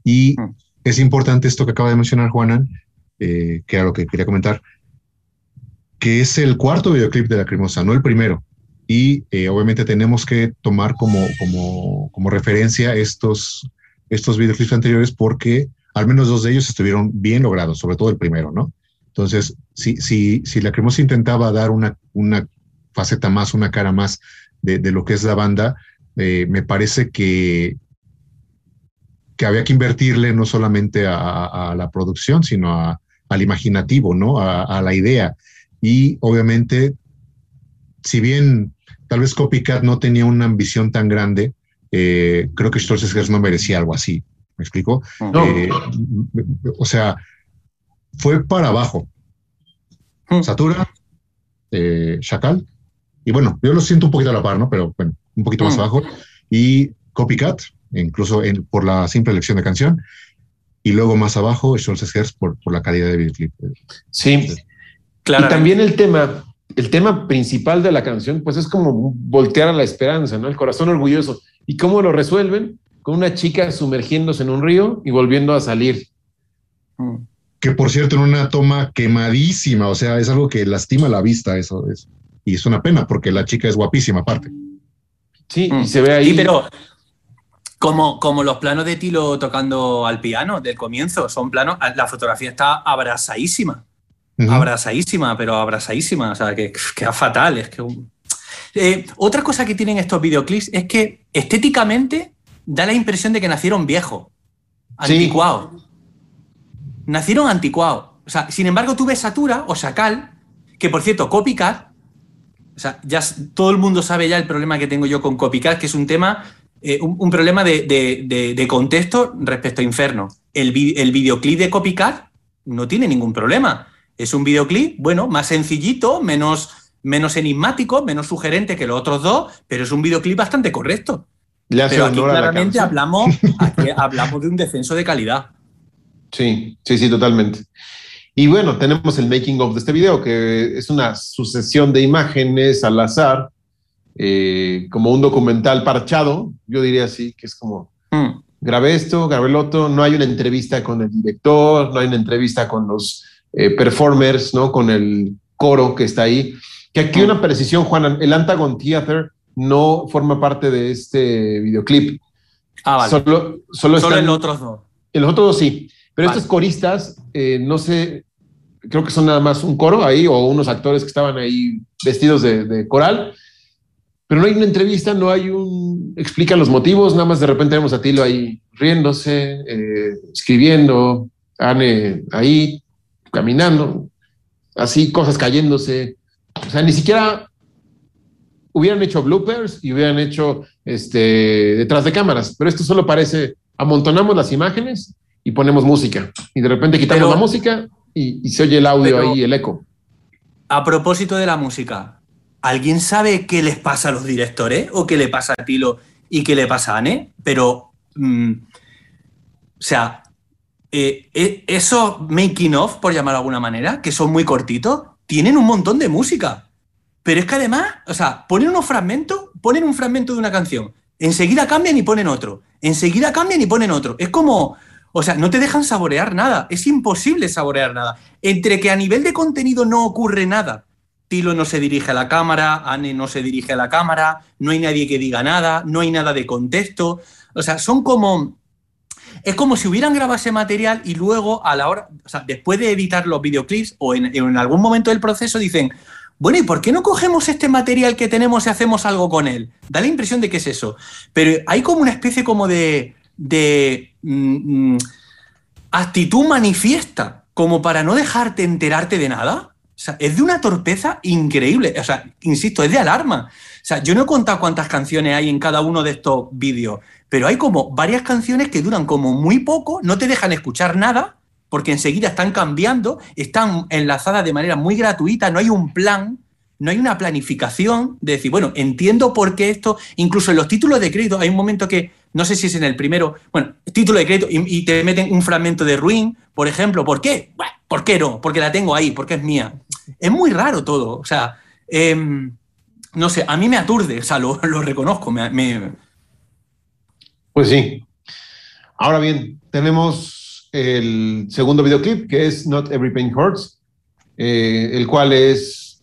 Y mm. es importante esto que acaba de mencionar Juanan, eh, que era lo que quería comentar, que es el cuarto videoclip de Lacrimosa, no el primero. Y obviamente tenemos que tomar como, como, como referencia estos, estos videoclips anteriores porque al menos dos de ellos estuvieron bien logrados, sobre todo el primero, ¿no? Entonces, si, si, si la Cremosa intentaba dar una, una faceta más, una cara más de, lo que es la banda, eh, me parece que, que había que invertirle no solamente a, la producción, sino al imaginativo, ¿no? A, la idea. Y obviamente, si bien tal vez Copycat no tenía una ambición tan grande, eh, creo que Stolzes no merecía algo así. ¿Me explico? Eh, o sea, fue para abajo. Hmm. Satura, eh, Chacal, y bueno, yo lo siento un poquito a la par, ¿no? Pero bueno, un poquito más hmm. abajo. Y Copycat, incluso por la simple elección de canción. Y luego más abajo, Scholz por, por la calidad de videoclip. Sí, claro. Y también el tema, el tema principal de la canción, pues es como voltear a la esperanza, ¿no? El corazón orgulloso. ¿Y cómo lo resuelven? con una chica sumergiéndose en un río y volviendo a salir. Mm. Que por cierto, en una toma quemadísima, o sea, es algo que lastima la vista, eso es. Y es una pena porque la chica es guapísima aparte. Sí, y mm. se ve ahí. Sí, pero como, como los planos de Tilo tocando al piano del comienzo, son planos, la fotografía está abrasadísima. Abrasadísima, pero abrasadísima. O sea, que queda fatal. Es que. Eh, otra cosa que tienen estos videoclips es que estéticamente da la impresión de que nacieron viejos, anticuados. Nacieron anticuados. O sea, sin embargo, tú ves Satura o Sacal, que por cierto, Copycat, o sea, ya todo el mundo sabe ya el problema que tengo yo con Copycat, que es un tema, eh, un, problema de, contexto respecto a Inferno. El, el videoclip de Copycat no tiene ningún problema. Es un videoclip, bueno, más sencillito, menos, menos enigmático, menos sugerente que los otros dos, pero es un videoclip bastante correcto. Pero aquí claramente hablamos, [laughs] hablamos de un descenso de calidad. Sí, sí, sí, totalmente. Y bueno, tenemos el making of de este video, que es una sucesión de imágenes al azar, eh, como un documental parchado, yo diría así, que es como, hmm. grabé esto, grabé el otro, no hay una entrevista con el director, no hay una entrevista con los eh, performers, ¿no? Con el coro que está ahí. Que aquí una precisión, Juan, el Antagon Theater no forma parte de este videoclip. Ah, vale. Solo, solo, solo otros dos. En los otros dos sí. Pero estos coristas, eh, no sé, creo que son nada más un coro ahí o unos actores que estaban ahí vestidos de, coral. Pero no hay una entrevista, no hay un. Explican los motivos, nada más de repente vemos a Tilo ahí riéndose, eh, escribiendo, Anne ahí, caminando, así, cosas cayéndose. O sea, ni siquiera hubieran hecho bloopers y hubieran hecho este, detrás de cámaras, pero esto solo parece, amontonamos las imágenes y ponemos música, y de repente quitamos la música y, se oye el audio ahí, el eco. A propósito de la música, ¿alguien sabe qué les pasa a los directores o qué le pasa a Tilo y qué le pasa a Anne? Pero, mm, o sea, eh, eh, esos making of, por llamarlo de alguna manera, que son muy cortitos, tienen un montón de música. Pero es que además, o sea, ponen unos fragmentos, ponen un fragmento de una canción, enseguida cambian y ponen otro, enseguida cambian y ponen otro. Es como, o sea, no te dejan saborear nada, es imposible saborear nada. Entre que a nivel de contenido no ocurre nada, Tilo no se dirige a la cámara, Anne no se dirige a la cámara, no hay nadie que diga nada, no hay nada de contexto. O sea, son como es como si hubieran grabado ese material y luego a la hora, o sea, después de editar los videoclips o en, algún momento del proceso dicen, bueno, ¿y por qué no cogemos este material que tenemos y hacemos algo con él? Da la impresión de que es eso. Pero hay como una especie como de, de mm, mm, actitud manifiesta, como para no dejarte enterarte de nada. O sea, es de una torpeza increíble. O sea, insisto, es de alarma. O sea, yo no he contado cuántas canciones hay en cada uno de estos vídeos, pero hay como varias canciones que duran como muy poco, no te dejan escuchar nada, porque enseguida están cambiando, están enlazadas de manera muy gratuita, no hay un plan, no hay una planificación de decir, bueno, entiendo por qué esto, incluso en los títulos de crédito hay un momento que, no sé si es en el primero, bueno, título de crédito y, te meten un fragmento de Ruin, por ejemplo, ¿por qué? Bueno, ¿Por qué no? Porque la tengo ahí, porque es mía. Es muy raro todo, o sea, em, no sé, a mí me aturde, o sea, lo, [laughs] reconozco, me, Pues sí. Ahora bien, tenemos el segundo videoclip que es Not Every Pain Hurts, eh, el cual es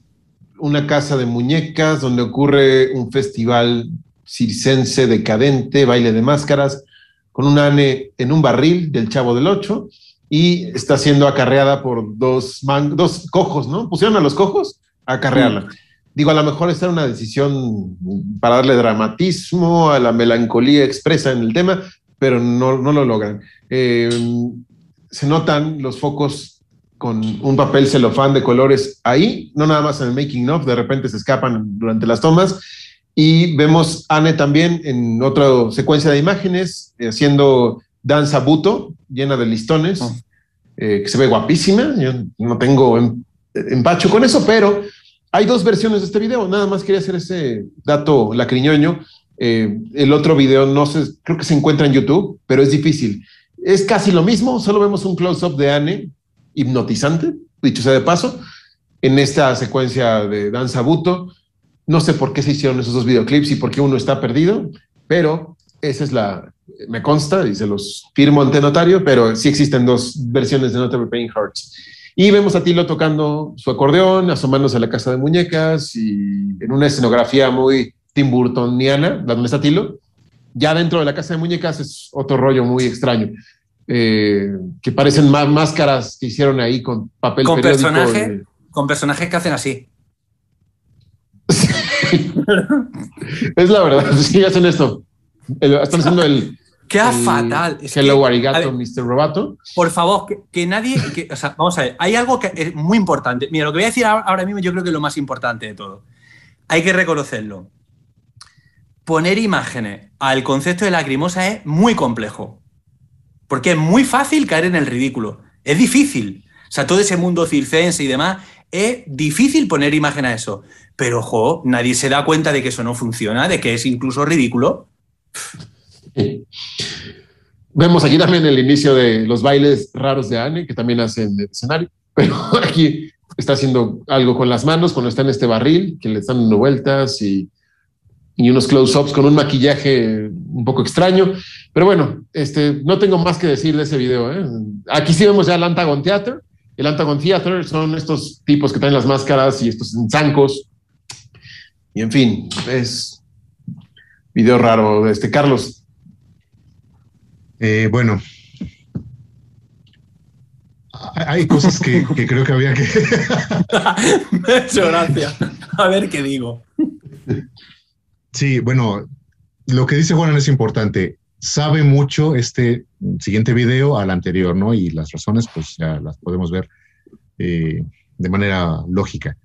una casa de muñecas donde ocurre un festival circense decadente, baile de máscaras, con un ane en un barril del Chavo del Ocho y está siendo acarreada por dos, dos cojos, ¿no? Pusieron a los cojos a acarrearla. Digo, a lo mejor esta era una decisión para darle dramatismo a la melancolía expresa en el tema, pero no, no lo logran. Eh, se notan los focos con un papel celofán de colores ahí, no nada más en el making of, de repente se escapan durante las tomas. Y vemos a Anne también en otra secuencia de imágenes eh, haciendo danza buto, llena de listones, Oh. eh, que se ve guapísima. Yo no tengo em- empacho con eso, pero hay dos versiones de este video. Nada más quería hacer ese dato lacriñoño. Eh, el otro video no sé, creo que se encuentra en YouTube, pero es difícil. Es casi lo mismo, solo vemos un close-up de Anne hipnotizante, dicho sea de paso, en esta secuencia de danza buto. No sé por qué se hicieron esos dos videoclips y por qué uno está perdido, pero esa es la, me consta y se los firmo ante notario, pero sí existen dos versiones de Not Pain Hurts. Y vemos a Tilo tocando su acordeón, asomándose a la casa de muñecas y en una escenografía muy Tim Burtoniana, donde está Tilo. Ya dentro de la casa de muñecas es otro rollo muy extraño, eh, que parecen más máscaras que hicieron ahí con papel Con periódico. personaje. de- con personajes que hacen así. [laughs] Es la verdad, [laughs] sí hacen esto. Están haciendo el, Queda el fatal. Es Hello que, Arigato, ver, Mr. Roboto. por favor, que, que nadie. que- o sea, vamos a ver, hay algo que es muy importante. Mira, lo que voy a decir ahora ahora mismo yo creo que es lo más importante de todo. Hay que reconocerlo. Poner imágenes al concepto de lacrimosa es muy complejo. Porque es muy fácil caer en el ridículo. Es difícil. O sea, todo ese mundo circense y demás, es difícil poner imagen a eso. Pero, ojo, nadie se da cuenta de que eso no funciona, de que es incluso ridículo. Vemos aquí también el inicio de los bailes raros de Anne, que también hacen el escenario, [laughs] pero aquí está haciendo algo con las manos cuando está en este barril, que le están dando vueltas y, y unos close-ups con un maquillaje un poco extraño. Pero bueno, este, no tengo más que decir de ese video. ¿eh? Aquí sí vemos ya el Antagon Theater. El Antagon Theater son estos tipos que traen las máscaras y estos zancos. Y en fin, es video raro. Este, Carlos, Eh, bueno, hay cosas que, que creo que había que... [laughs] Me ha hecho gracia. A ver qué digo. Sí, bueno, lo que dice Juan es importante. Sabe mucho este siguiente video al anterior, ¿no? Y las razones, pues ya las podemos ver eh, de manera lógica.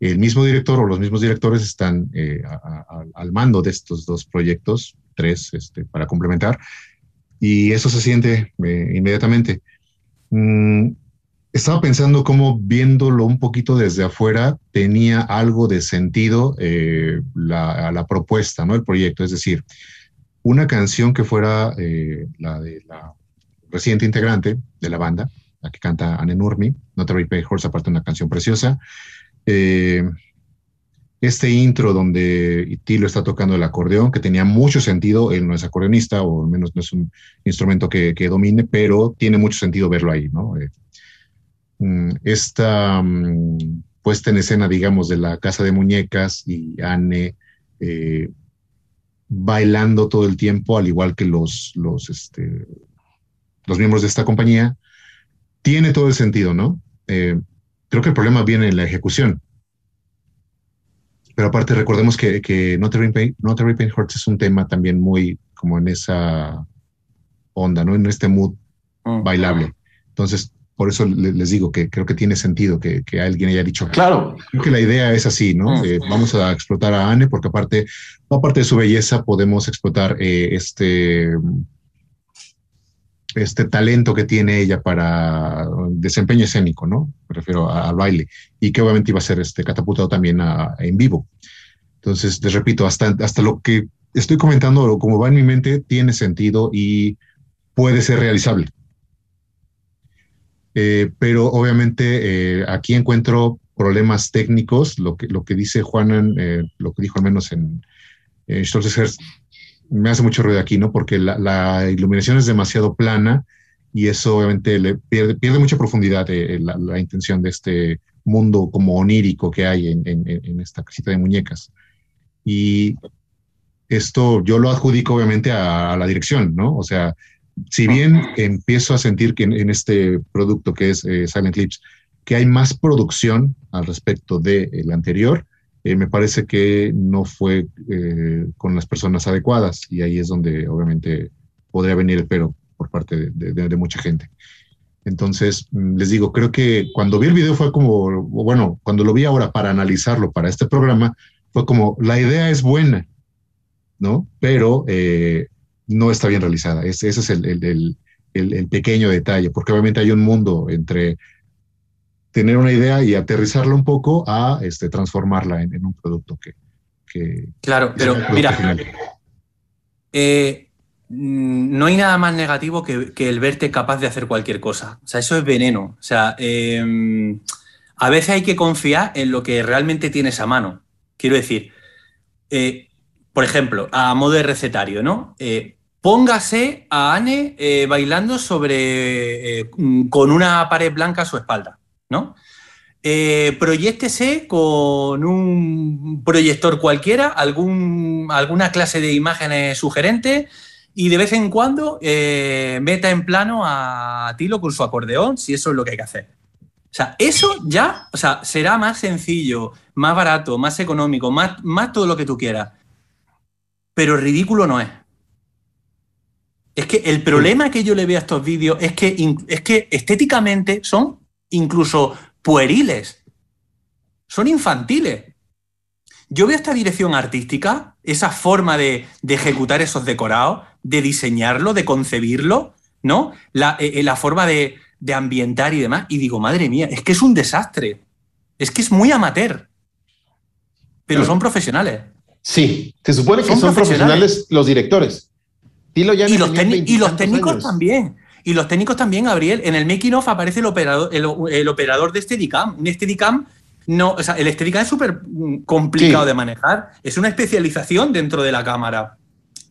El mismo director o los mismos directores están eh, a- a- al mando de estos dos proyectos, tres este, para complementar, y eso se siente eh, inmediatamente. Mm, estaba pensando cómo viéndolo un poquito desde afuera tenía algo de sentido eh, la, la propuesta, ¿no? El proyecto, es decir, una canción que fuera eh, la de la reciente integrante de la banda, la que canta Anne Nurmi, Not Every Pay Horse, aparte una canción preciosa. Eh, este intro donde Tilo está tocando el acordeón, que tenía mucho sentido, él no es acordeonista, o al menos no es un instrumento que, domine, pero tiene mucho sentido verlo ahí, ¿no? Eh, mm, esta mm, puesta en escena, digamos, de la casa de muñecas y Anne eh, bailando todo el tiempo, al igual que los, los, este, los miembros de esta compañía, tiene todo el sentido, ¿no? Eh, creo que el problema viene en la ejecución. Pero aparte, recordemos que, que Not, Every Pain, Not Every Pain Hurts es un tema también muy como en esa onda, ¿no? En este mood bailable. Entonces, por eso le- les digo que creo que tiene sentido que, que alguien haya dicho, Claro, creo que la idea es así, ¿no? Eh, vamos a explotar a Anne porque aparte, aparte de su belleza, podemos explotar eh, este, este talento que tiene ella para desempeño escénico, ¿no? Me refiero a- al baile y que obviamente iba a ser este, catapultado también a- en vivo. Entonces, les repito, hasta, hasta lo que estoy comentando, como va en mi mente, tiene sentido y puede ser realizable. Eh, pero obviamente eh, aquí encuentro problemas técnicos, lo que, lo que dice Juanan, eh, lo que dijo al menos en Herz, me hace mucho ruido aquí, ¿no? Porque la, la iluminación es demasiado plana y eso obviamente le pierde, pierde mucha profundidad eh, la, la intención de este mundo como onírico que hay en, en, en esta casita de muñecas. Y esto yo lo adjudico obviamente a, a la dirección, ¿no? O sea, si bien empiezo a sentir que en, en este producto que es eh, Silent Lips, que hay más producción al respecto del anterior, eh, me parece que no fue eh, con las personas adecuadas y ahí es donde obviamente podría venir el pero por parte de, mucha gente. Entonces, mm, les digo, creo que cuando vi el video fue como, bueno, cuando lo vi ahora para analizarlo para este programa, fue como, la idea es buena, ¿no? Pero eh, no está bien realizada. Ese, es el, pequeño detalle, porque obviamente hay un mundo entre tener una idea y aterrizarla un poco a este, transformarla en, en un producto que... que claro, pero mira, eh, no hay nada más negativo que, que, el verte capaz de hacer cualquier cosa. O sea, eso es veneno. O sea, eh, a veces hay que confiar en lo que realmente tienes a mano. Quiero decir, eh, por ejemplo, a modo de recetario, ¿no? Eh, póngase a Anne eh, bailando sobre eh, con una pared blanca a su espalda, ¿no? Eh, proyéctese con un proyector cualquiera, algún, alguna clase de imágenes sugerentes y de vez en cuando eh, meta en plano a Tilo con su acordeón, si eso es lo que hay que hacer. O sea, eso ya o sea, será más sencillo, más barato, más económico, más, más todo lo que tú quieras. Pero ridículo no es. Es que el problema que yo le veo a estos vídeos es que, es que estéticamente son incluso pueriles. Son infantiles. Yo veo esta dirección artística, esa forma de, de ejecutar esos decorados, de diseñarlo, de concebirlo, ¿no? La, eh, la forma de, de, ambientar y demás. Y digo, madre mía, es que es un desastre. Es que es muy amateur. Pero Claro. son profesionales. Sí, se supone que Son son, profesionales. profesionales los directores. Tilo ya Y los, y los 20 técnicos años. también. Y los técnicos también, Gabriel. En el making of aparece el operador, el, el operador de Steadicam. Un Steadicam, no, o sea, el Steadicam es súper mm, complicado Sí. de manejar. Es una especialización dentro de la cámara,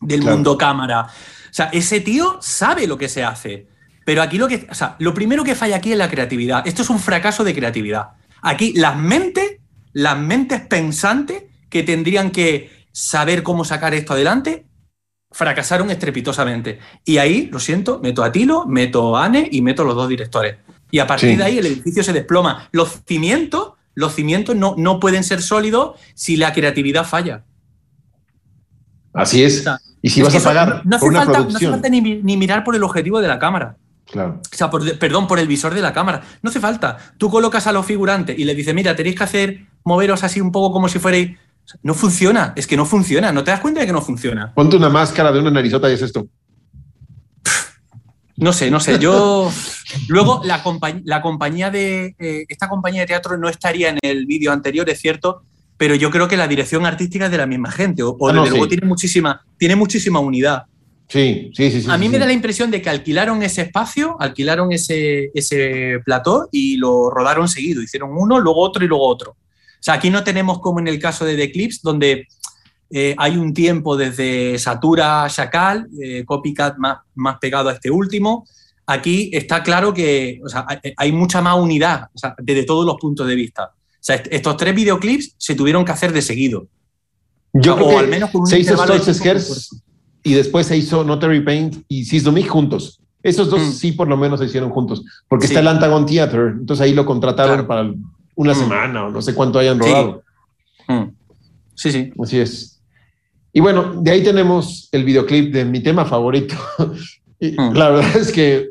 del Claro. mundo cámara. O sea, ese tío sabe lo que se hace. Pero aquí lo que, o sea, lo primero que falla aquí es la creatividad. Esto es un fracaso de creatividad. Aquí las mentes, las mentes pensantes que tendrían que saber cómo sacar esto adelante, fracasaron estrepitosamente. Y ahí, lo siento, meto a Tilo, meto a Anne y meto a los dos directores. Y a partir Sí. de ahí el edificio se desploma. Los cimientos, los cimientos no, no pueden ser sólidos si la creatividad falla. Así es. O sea, y si Es vas a pagar no, hace por una falta, no hace producción. falta ni, ni mirar por el objetivo de la cámara. Claro. O sea, por- perdón, por el visor de la cámara. No hace falta. Tú colocas a los figurantes y les dices, mira, tenéis que hacer, moveros así un poco como si fuerais. No funciona, es que no funciona. ¿No te das cuenta de que no funciona? Ponte una máscara de una narizota y es esto. No sé, no sé. Yo. [laughs] Luego, la, compañ- la compañía de. eh, esta compañía de teatro no estaría en el vídeo anterior, es cierto, pero yo creo que la dirección artística es de la misma gente. O, o Ah, no, desde luego tiene muchísima, tiene muchísima unidad. Sí, sí, sí. sí A mí sí, me sí. da la impresión de que alquilaron ese espacio, alquilaron ese, ese plató y lo rodaron seguido. Hicieron uno, luego otro y luego otro. O sea, aquí no tenemos como en el caso de The Eclipse, donde eh, hay un tiempo desde Satura a Chacal, eh, Copycat más, más pegado a este último. Aquí está claro que o sea, hay, mucha más unidad o sea, desde todos los puntos de vista. O sea, est- estos tres videoclips se tuvieron que hacer de seguido. Yo o creo que al menos con un se hizo Herz y después se hizo Notary Paint y Sisdomic juntos. Esos dos Mm. sí por lo menos se hicieron juntos, porque Sí. está el Antagon Theater, entonces ahí lo contrataron Claro. para una Mm. semana o no sé cuánto hayan Sí. rodado. Mm. Sí, sí. Así es. Y bueno, de ahí tenemos el videoclip de mi tema favorito. [laughs] Y Mm. La verdad es que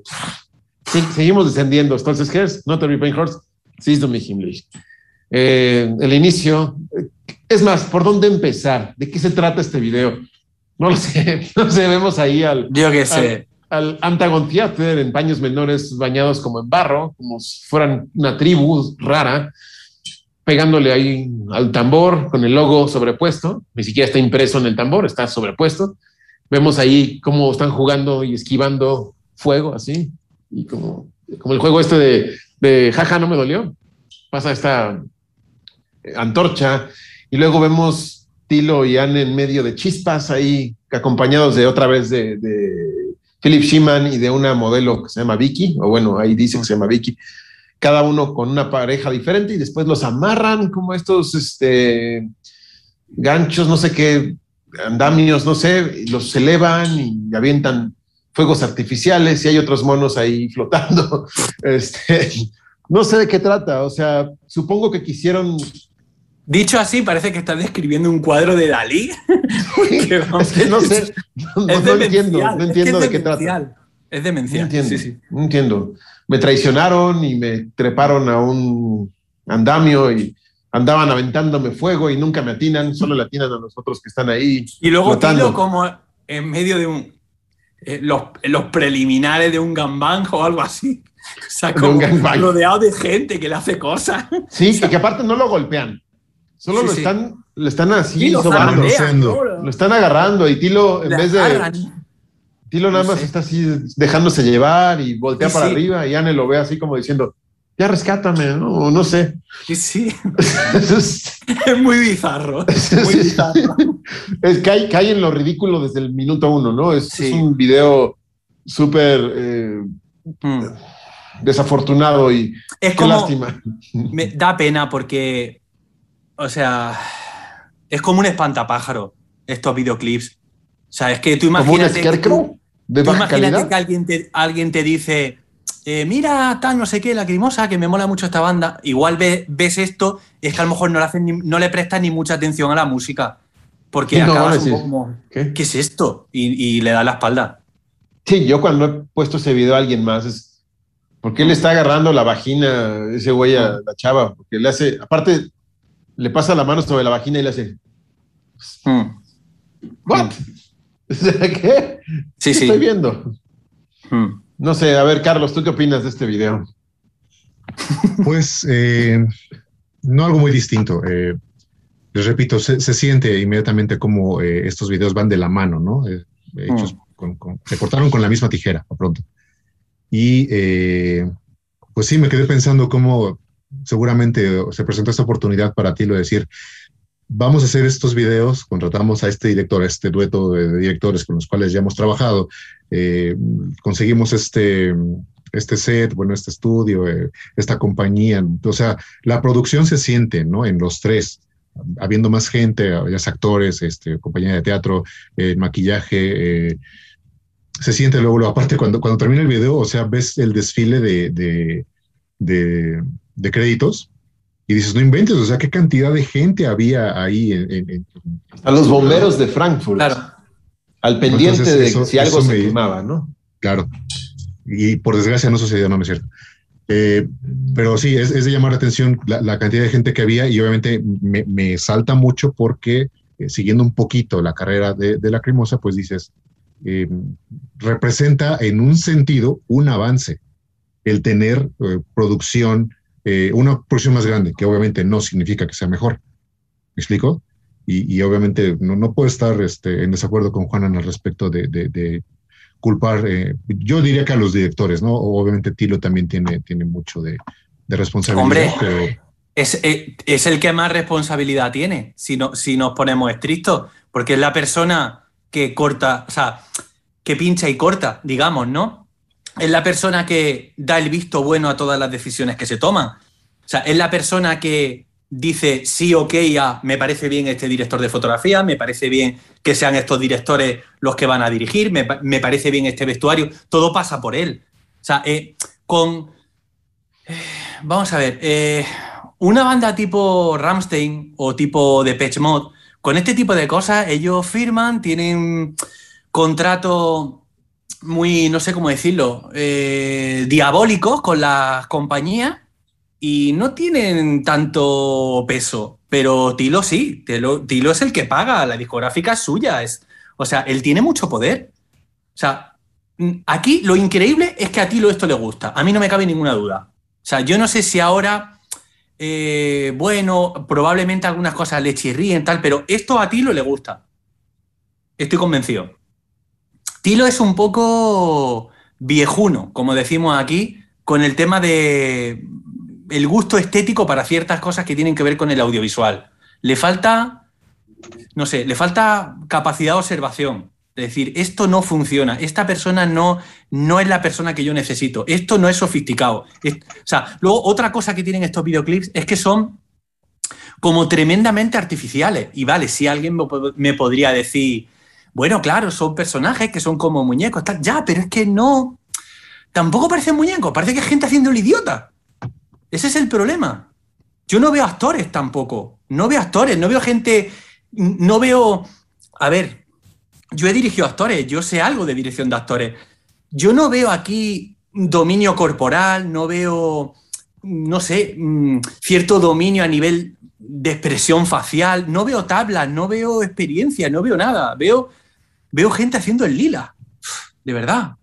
sí, seguimos descendiendo. Entonces, ¿qué es? No te Pain Horse, sí, es. Eh, el inicio. Es más, ¿por dónde empezar? ¿De qué se trata este video? No lo sé. [laughs] No sé, vemos ahí al, Yo qué sé. Al Antagon Theater en paños menores bañados como en barro, como si fueran una tribu rara, pegándole ahí al tambor con el logo sobrepuesto. Ni siquiera está impreso en el tambor, está sobrepuesto. Vemos ahí cómo están jugando y esquivando fuego así. Y como, como el juego este de, de jaja, no me dolió. Pasa esta eh, antorcha y luego vemos Tilo y Anne en medio de chispas ahí, acompañados de otra vez de, de Philip Sheeman y de una modelo que se llama Vicky, o bueno, ahí dice que se llama Vicky, cada uno con una pareja diferente y después los amarran como estos este, ganchos, no sé qué, andamios, no sé, los elevan y avientan fuegos artificiales y hay otros monos ahí [laughs] flotando. Este, no sé de qué trata, o sea, supongo que quisieron Dicho así, parece que estás describiendo un cuadro de Dalí. [laughs] Vamos, es que no sé, no, es no entiendo, no es que entiendo es de qué trata. demencial. Es No demencial. entiendo, Sí, sí. no entiendo. Me traicionaron y me treparon a un andamio y andaban aventándome fuego y nunca me atinan, solo le atinan a los otros que están ahí. Y luego. Tilo como en medio de un eh, los, los preliminares de un gangbang o algo así. [laughs] O sea, como rodeado de gente que le hace cosas. Sí, [laughs] que, que aparte no lo golpean, solo Sí, lo sí. están, le están así Sí, lo sobando, zarandean, Lo ¿no? lo están agarrando y Tilo en Le vez de agarran. Tilo nada No más sé. está así dejándose llevar y voltea Sí, para sí. arriba y Anne lo ve así como diciendo, ya rescátame, ¿no? O no sé. Sí, [laughs] es- muy bizarro. Muy bizarro. es que hay, cae en lo ridículo desde el minuto uno, ¿no? Es, Sí. es un video súper eh, Mm. desafortunado y Es qué como. lástima. Me da pena porque. O sea. Es como un espantapájaro estos videoclips. O sea, es que tú Como un imagínate. que tú- scarecrow de Tú imagínate que alguien te, alguien te dice, eh, mira, tal, no sé qué, lacrimosa, que me mola mucho esta banda. Igual ve- ves esto y es que a lo mejor no le, hacen ni- no le prestas ni mucha atención a la música. Porque Sí, no, acabas sí. un poco como, ¿Qué? ¿qué es esto? Y, y le da la espalda. Sí, yo cuando he puesto ese video a alguien más es porque él está agarrando la vagina, ese güey a la chava, porque le hace, aparte, le pasa la mano sobre la vagina y le hace, ¿what? [laughs] O sea, ¿Qué? Sí, ¿Qué sí. estoy viendo? Mm. No sé, a ver, Carlos, ¿tú qué opinas de este video? [laughs] Pues eh, no algo muy distinto. eh, les repito, se, se siente inmediatamente como eh, estos videos van de la mano, ¿no? Eh, hechos con, con- se cortaron con la misma tijera, a pronto. Y eh, pues sí, me quedé pensando cómo seguramente se presentó esta oportunidad para ti, lo de decir, vamos a hacer estos videos, contratamos a este director, a este dueto de, directores con los cuales ya hemos trabajado, eh, conseguimos este, este set, bueno, este estudio, eh, esta compañía, o sea, la producción se siente, ¿no? En los tres, habiendo más gente, ya actores, este, compañía de teatro, eh, maquillaje, se siente luego, aparte cuando, cuando termina el video, o sea, ves el desfile de, de, de, de créditos y dices, no inventes, o sea, qué cantidad de gente había ahí en, en- en- A los bomberos de Frankfurt, Claro. al pendiente Entonces, de eso- si algo se me- quemaba, ¿no? Claro. Y por desgracia no sucedió, no, no es cierto. Eh, pero sí, es, es de llamar la atención la, la cantidad de gente que había y obviamente me, me salta mucho porque eh, siguiendo un poquito la carrera de, de Lacrimosa, pues dices, eh, representa en un sentido un avance el tener eh, producción, eh, una producción más grande, que obviamente no significa que sea mejor. ¿Me explico? Y, y obviamente no, no puedo estar este, en desacuerdo con Juanan al respecto de, de- de culpar, eh, yo diría que a los directores, ¿no? Obviamente Tilo también tiene, tiene mucho de, de responsabilidad. Hombre. pero- Es, eh, es el que más responsabilidad tiene, si, no, si nos ponemos estrictos, porque es la persona que corta, o sea, que pincha y corta, digamos, ¿no? Es la persona que da el visto bueno a todas las decisiones que se toman. O sea, es la persona que dice sí, ok, ya, me parece bien este director de fotografía, me parece bien que sean estos directores los que van a dirigir, me, me parece bien este vestuario, todo pasa por él. O sea, eh, con... eh, vamos a ver, eh, una banda tipo Ramstein o tipo Depeche Mode, con este tipo de cosas ellos firman, tienen contratos muy, no sé cómo decirlo, eh, diabólicos con las compañías y no tienen tanto peso, pero Tilo sí, Tilo, Tilo es el que paga, la discográfica es suya, es, o sea, él tiene mucho poder. O sea, mm, aquí lo increíble es que a Tilo esto le gusta, a mí no me cabe ninguna duda. O sea, yo no sé si ahora, eh, bueno, probablemente algunas cosas le chirríen tal, pero esto a Tilo le gusta. Estoy convencido. Tilo es un poco viejuno, como decimos aquí, con el tema de el gusto estético para ciertas cosas que tienen que ver con el audiovisual. Le falta, no sé, le falta capacidad de observación. Es decir, esto no funciona, esta persona no, no es la persona que yo necesito, esto no es sofisticado. O sea, luego otra cosa que tienen estos videoclips es que son como tremendamente artificiales. Y vale, si alguien me podría decir, bueno, claro, son personajes que son como muñecos, tal. ya, pero es que no, tampoco parecen muñecos, parece que es gente haciendo el idiota. Ese es el problema. Yo no veo actores tampoco. No veo actores, no veo gente. No veo. A ver, yo he dirigido actores, yo sé algo de dirección de actores. Yo no veo aquí dominio corporal, no veo, no sé, mm, cierto dominio a nivel de expresión facial, no veo tablas, no veo experiencia, no veo nada. Veo, veo gente haciendo el lila. De verdad.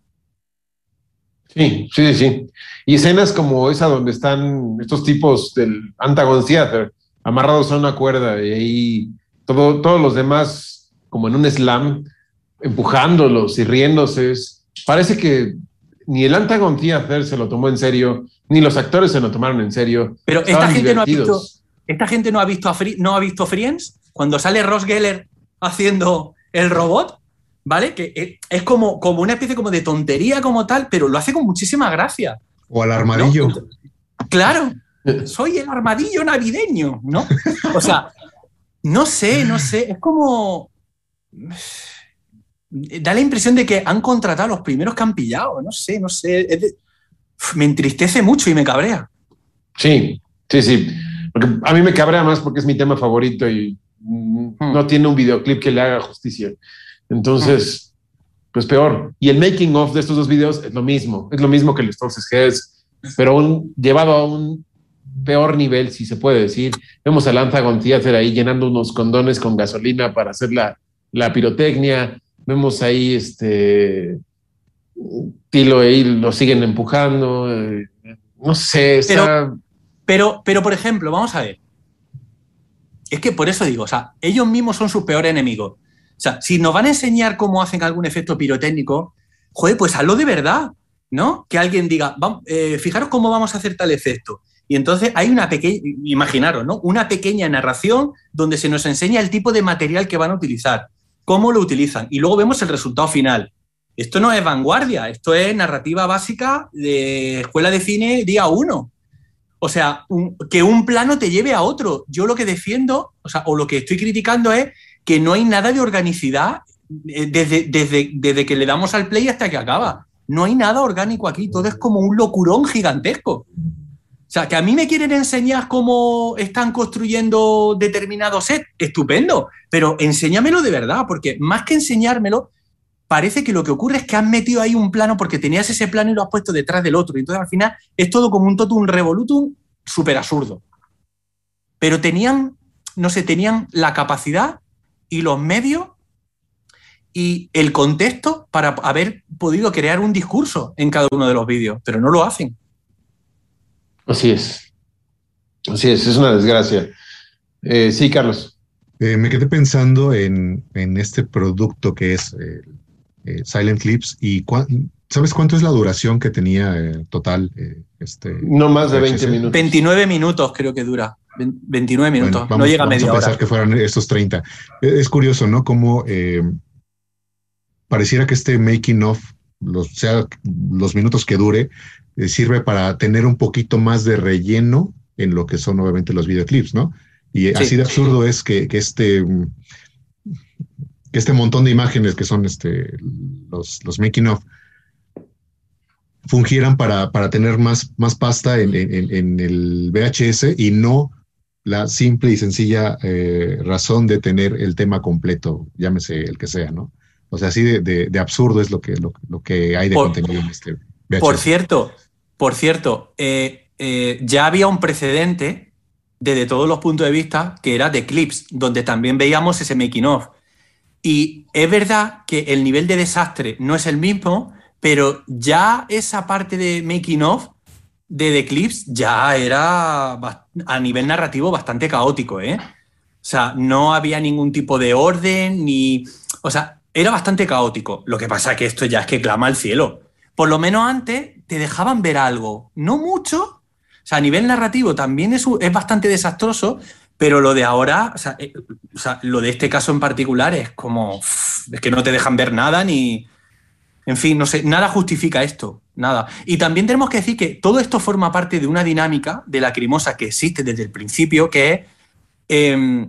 Sí, sí, sí. Y escenas como esa donde están estos tipos del Antagon Theater amarrados a una cuerda y ahí todo, todos los demás como en un slam empujándolos y riéndose. Parece que ni el Antagon Theater se lo tomó en serio, ni los actores se lo tomaron en serio. Pero esta gente no ha visto, esta gente no ha visto a Fri- no ha visto Friends cuando sale Ross Geller haciendo el robot, ¿vale? Que es- como, como una especie como de tontería como tal, pero lo hace con muchísima gracia. O al armadillo. ¿no? Claro, soy el armadillo navideño, ¿no? O sea, no sé, no sé, es como da la impresión de que han contratado a los primeros que han pillado, no sé, no sé, de- me entristece mucho y me cabrea. Sí, sí, sí. Porque a mí me cabrea más porque es mi tema favorito y mm, Hmm. no tiene un videoclip que le haga justicia. Entonces, pues peor. Y el making of de estos dos videos es lo mismo. Es lo mismo que el Stokes Heads, pero un, llevado a un peor nivel, si se puede decir. Vemos a Lanzagon Theater ahí llenando unos condones con gasolina para hacer la, la pirotecnia. Vemos ahí este Tilo ahí lo siguen empujando. eh, no sé, está- Pero, pero, por ejemplo, vamos a ver. Es que por eso digo, o sea, ellos mismos son sus peores enemigos. O sea, si nos van a enseñar cómo hacen algún efecto pirotécnico, joder, pues hazlo de verdad, ¿no? Que alguien diga, "Vam- eh, fijaros cómo vamos a hacer tal efecto. Y entonces hay una pequeña, imaginaros, ¿no? Una pequeña narración donde se nos enseña el tipo de material que van a utilizar, cómo lo utilizan, y luego vemos el resultado final. Esto no es vanguardia, esto es narrativa básica de escuela de cine día uno. O sea, que un plano te lleve a otro. Yo lo que defiendo, o sea, o lo que estoy criticando es que no hay nada de organicidad eh, desde, desde, desde que le damos al play hasta que acaba. No hay nada orgánico aquí, todo es como un locurón gigantesco. O sea, que a mí me quieren enseñar cómo están construyendo determinado set, estupendo, pero enséñamelo de verdad, porque más que enseñármelo, parece que lo que ocurre es que has metido ahí un plano porque tenías ese plano y lo has puesto detrás del otro. Y entonces al final es todo como un totum revolutum súper absurdo. Pero tenían, no sé, tenían la capacidad y los medios y el contexto para haber podido crear un discurso en cada uno de los vídeos, pero no lo hacen. Así es. Así es, es una desgracia. Eh, sí, Carlos. Eh, me quedé pensando en, en este producto que es eh, Silent Clips y cuán- ¿sabes cuánto es la duración que tenía eh, total? eh, este, No más de 20 VHS? minutos. 29 minutos creo que dura. Ve- 29 Bueno, minutos, vamos- no llega a vamos media pensar hora. que fueran estos 30. Eh, Es curioso, ¿no? Como eh, pareciera que este making of, los, sea los minutos que dure, eh, sirve para tener un poquito más de relleno en lo que son obviamente los videoclips, ¿no? Y así de absurdo es que, que este que este montón de imágenes que son este, los, los making of fungieran para, para tener más, más pasta en, en, en, el VHS y no la simple y sencilla eh, razón de tener el tema completo, llámese el que sea, ¿no? O sea, así de, de, de absurdo es lo que, lo, lo, que hay de por, contenido en este VHS. Por cierto, por cierto, eh, eh, ya había un precedente desde todos los puntos de vista que era de clips, donde también veíamos ese making of. Y es verdad que el nivel de desastre no es el mismo, pero ya esa parte de making of de The Clips ya era a nivel narrativo bastante caótico, ¿eh? O sea, no había ningún tipo de orden ni... O sea, era bastante caótico. Lo que pasa es que esto ya es que clama al cielo. Por lo menos antes te dejaban ver algo, no mucho. O sea, a nivel narrativo también es, es bastante desastroso, pero lo de ahora, eh, o sea, lo de este caso en particular es como... Es que no te dejan ver nada ni... En fin, no sé, nada justifica esto, nada. Y también tenemos que decir que todo esto forma parte de una dinámica de la crimosa que existe desde el principio, que es eh,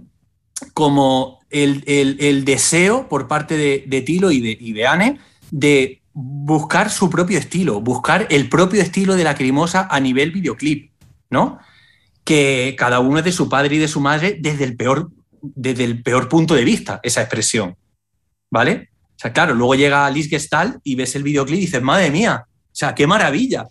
como el, deseo por parte de, Tilo y de, de Anne de buscar su propio estilo, buscar el propio estilo de la crimosa a nivel videoclip, ¿no? Que cada uno es de su padre y de su madre desde el peor, desde el peor punto de vista, esa expresión, ¿vale? O sea, claro, luego llega Liz Gestalt y ves el videoclip y dices, madre mía, o sea, qué maravilla.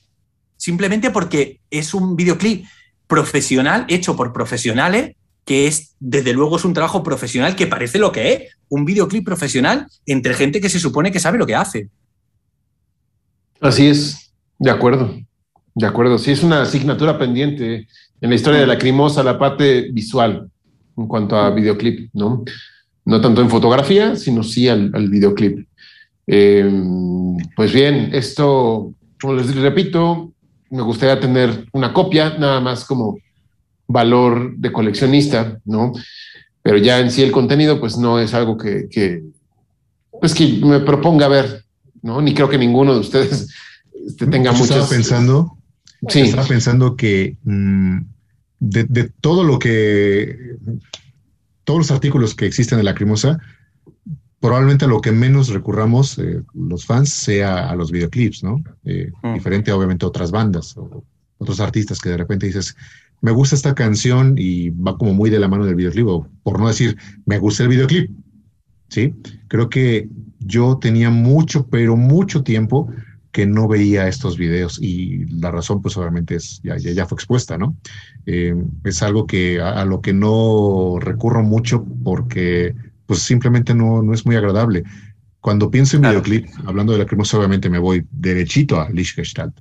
Simplemente porque es un videoclip profesional, hecho por profesionales, que es, desde luego, es un trabajo profesional que parece lo que es, un videoclip profesional entre gente que se supone que sabe lo que hace. Así es, de acuerdo, de acuerdo. Sí, es una asignatura pendiente en la historia de la crimosa, la parte visual en cuanto a videoclip, ¿no? No tanto en fotografía, sino sí al, al videoclip. Eh, pues bien, esto, como les repito, me gustaría tener una copia, nada más como valor de coleccionista, ¿no? Pero ya en sí el contenido, pues no es algo que, que pues que me proponga ver, ¿no? Ni creo que ninguno de ustedes este, tenga mucho. Estaba pensando, sí. estaba pensando que mmm, de, de, todo lo que, todos los artículos que existen de la Crimosa, probablemente a lo que menos recurramos eh, los fans sea a los videoclips, ¿no? Eh, mm. Diferente obviamente a otras bandas o otros artistas que de repente dices, me gusta esta canción y va como muy de la mano del videoclip, o por no decir, me gusta el videoclip, ¿sí? Creo que yo tenía mucho, pero mucho tiempo que no veía estos videos y la razón pues obviamente es, ya, ya, ya fue expuesta, ¿no? Eh, es algo que a, a, lo que no recurro mucho porque pues simplemente no, no es muy agradable. Cuando pienso en claro. videoclip, hablando de la cremosa, obviamente me voy derechito a Lichtgestalt.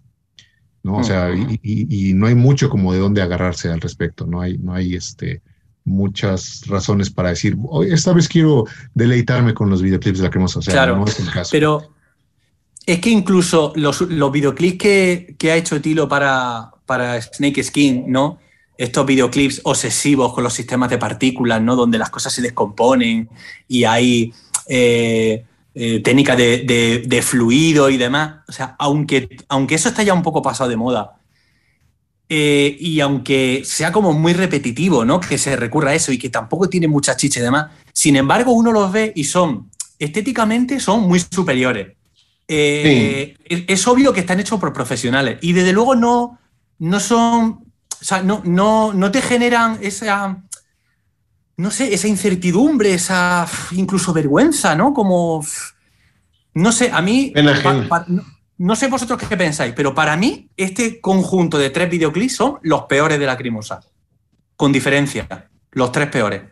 ¿no? O sea, y, y, y, no hay mucho como de dónde agarrarse al respecto, no hay, no hay este, muchas razones para decir, esta vez quiero deleitarme con los videoclips de la cremosa, o sea, claro, no es el caso. Pero es que incluso los, los videoclips que, que, ha hecho Tilo para, para Snake Skin, ¿no? estos videoclips obsesivos con los sistemas de partículas, ¿no? Donde las cosas se descomponen y hay eh, eh, técnicas de, de, fluido y demás. O sea, aunque, aunque eso está ya un poco pasado de moda eh, y aunque sea como muy repetitivo, ¿no? Que se recurra a eso y que tampoco tiene mucha chicha y demás, sin embargo uno los ve y son, estéticamente son muy superiores. Sí. Es, es, obvio que están hechos por profesionales y desde luego no, no son o sea, no, no, no te generan esa, no sé, esa incertidumbre, esa incluso vergüenza, ¿no? Como, no sé, a mí, pa, pa, no, no, sé vosotros qué pensáis, pero para mí este conjunto de tres videoclips son los peores de la Crimosa, con diferencia, los tres peores.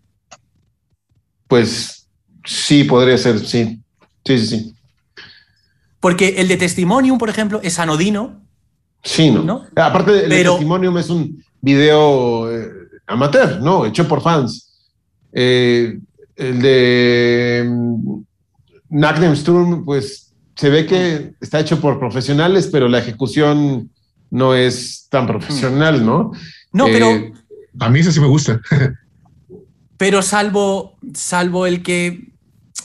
Pues sí, podría ser, sí, sí, sí, sí. Porque el de Testimonium, por ejemplo, es anodino, Sí, ¿no? ¿no? Aparte, el Pero, Testimonium es un video eh, amateur, ¿no? Hecho por fans. Eh, el de um, Nackdem Sturm, pues se ve que está hecho por profesionales, pero la ejecución no es tan profesional, ¿no? No, pero. Eh, a mí eso sí me gusta. [laughs] pero salvo, salvo el que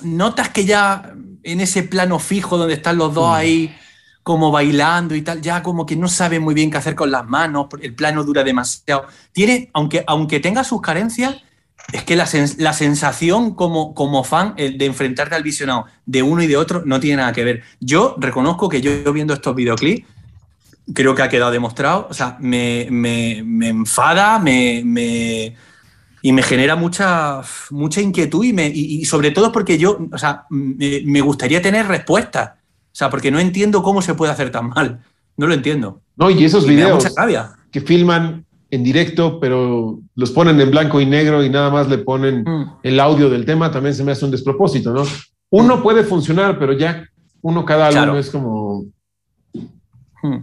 notas que ya en ese plano fijo donde están los dos mm. ahí como bailando y tal, ya como que no sabe muy bien qué hacer con las manos, el plano dura demasiado. Tiene, aunque, aunque tenga sus carencias, es que la, sens- la sensación como, como fan el de enfrentarte al visionado de uno y de otro no tiene nada que ver. Yo reconozco que yo viendo estos videoclips, creo que ha quedado demostrado, o sea, me, me- me enfada, me, me- y me genera mucha, mucha inquietud y, me, y, y sobre todo porque yo, o sea, me, me gustaría tener respuestas, o sea, porque no entiendo cómo se puede hacer tan mal, no lo entiendo. No, y esos Y videos mucha rabia. que filman en directo, pero los ponen en blanco y negro y nada más le ponen Mm. el audio del tema, también se me hace un despropósito, ¿no? Uno puede funcionar, pero ya uno cada álbum Claro. es como. Mm.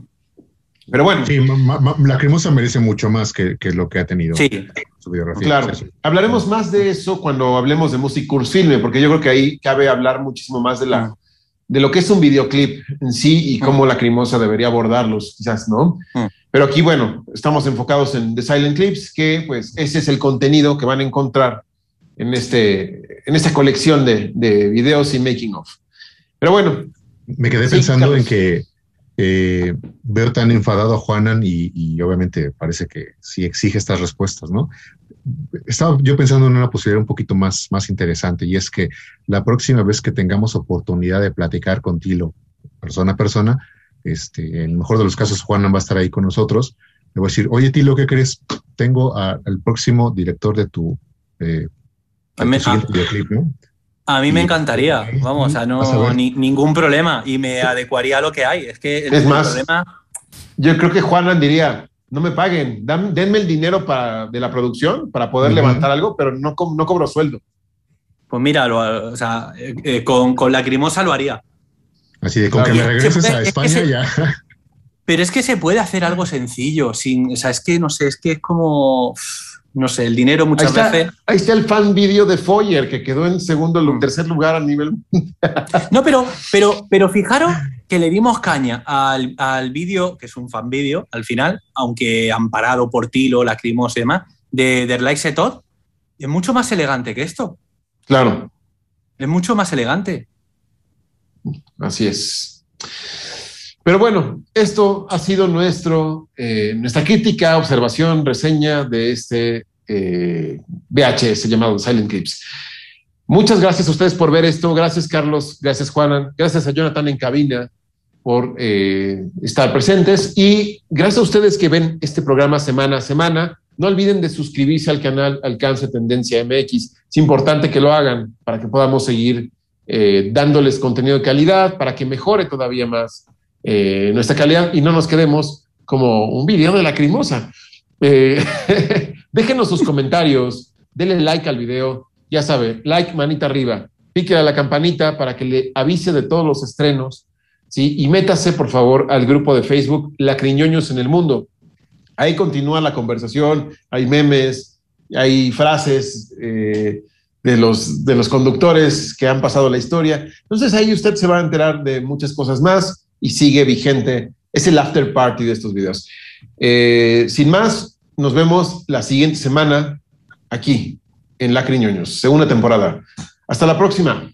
Pero bueno, Sí, ma- ma- ma- Lacrimosa merece mucho más que, que lo que ha tenido Sí, biografía. claro. Sí. Hablaremos más de eso cuando hablemos de Music Course Filme, porque yo creo que ahí cabe hablar muchísimo más de la de lo que es un videoclip en sí y cómo Lacrimosa debería abordarlos, quizás, ¿no? Mm. Pero aquí, bueno, estamos enfocados en The Silent Clips, que pues ese es el contenido que van a encontrar en, este, en esta colección de, de videos y making of. Pero bueno, Me quedé Sí, pensando Carlos. en que eh, veo tan enfadado a Juanan y, y obviamente parece que sí exige estas respuestas, ¿no? Estaba yo pensando en una posibilidad un poquito más, más interesante y es que la próxima vez que tengamos oportunidad de platicar con Tilo, persona a persona, este, en el mejor de los casos Juanan va a estar ahí con nosotros, le voy a decir, oye Tilo, ¿qué crees? Tengo a- al próximo director de tu, eh, Me- tu siguiente videoclip, ¿no? A mí me encantaría, vamos, o sea, no ni- ningún problema y me adecuaría a lo que hay. Es que el, Es más, problema, yo creo que Juanan diría, no me paguen, dan- denme el dinero para, de la producción para poder levantar algo, pero no, no cobro sueldo. pues mira, lo- o sea, eh, eh, con, con Lacrimosa lo haría. Así de con Claro. que me Se regreses puede- a [laughs] es que España se- ya. Pero es que se puede hacer algo sencillo, sin, o sea, es que no sé, es que es como, no sé, el dinero Ahí muchas está, veces. ahí está el fan video de Foyer, que quedó en segundo, lu- Mm. tercer lugar a nivel. No, pero, pero, pero fijaros que le dimos caña al, al vídeo, que es un fan vídeo al final, aunque amparado por Tilo, Lacrimosa y demás, de The Like es mucho más elegante que esto. Claro, Es mucho más elegante. así es. Pero bueno, esto ha sido nuestro, eh, nuestra crítica, observación, reseña de este eh, VHS llamado Silent Clips. Muchas gracias a ustedes por ver esto. Gracias, Carlos. Gracias, Juanan. Gracias a Jonathan en cabina por eh, estar presentes. Y gracias a ustedes que ven este programa semana a semana. No olviden de suscribirse al canal Alcance Tendencia MX. Es importante que lo hagan para que podamos seguir eh, dándoles contenido de calidad, para que mejore todavía más eh, nuestra calidad y no nos quedemos como un video de lacrimosa. Eh, [laughs] déjenos sus comentarios, denle like al video, ya sabe, like, manita arriba, pique a la campanita para que le avise de todos los estrenos, ¿sí? Y métase, por favor, al grupo de Facebook Lacriñoños en el Mundo. Ahí continúa la conversación, hay memes, hay frases eh, de, los, de los conductores que han pasado la historia. Entonces ahí usted se va a enterar de muchas cosas más y sigue vigente. Es el after party de estos videos. Eh, sin más, nos vemos la siguiente semana aquí en Lacriñoños, segunda temporada. Hasta la próxima.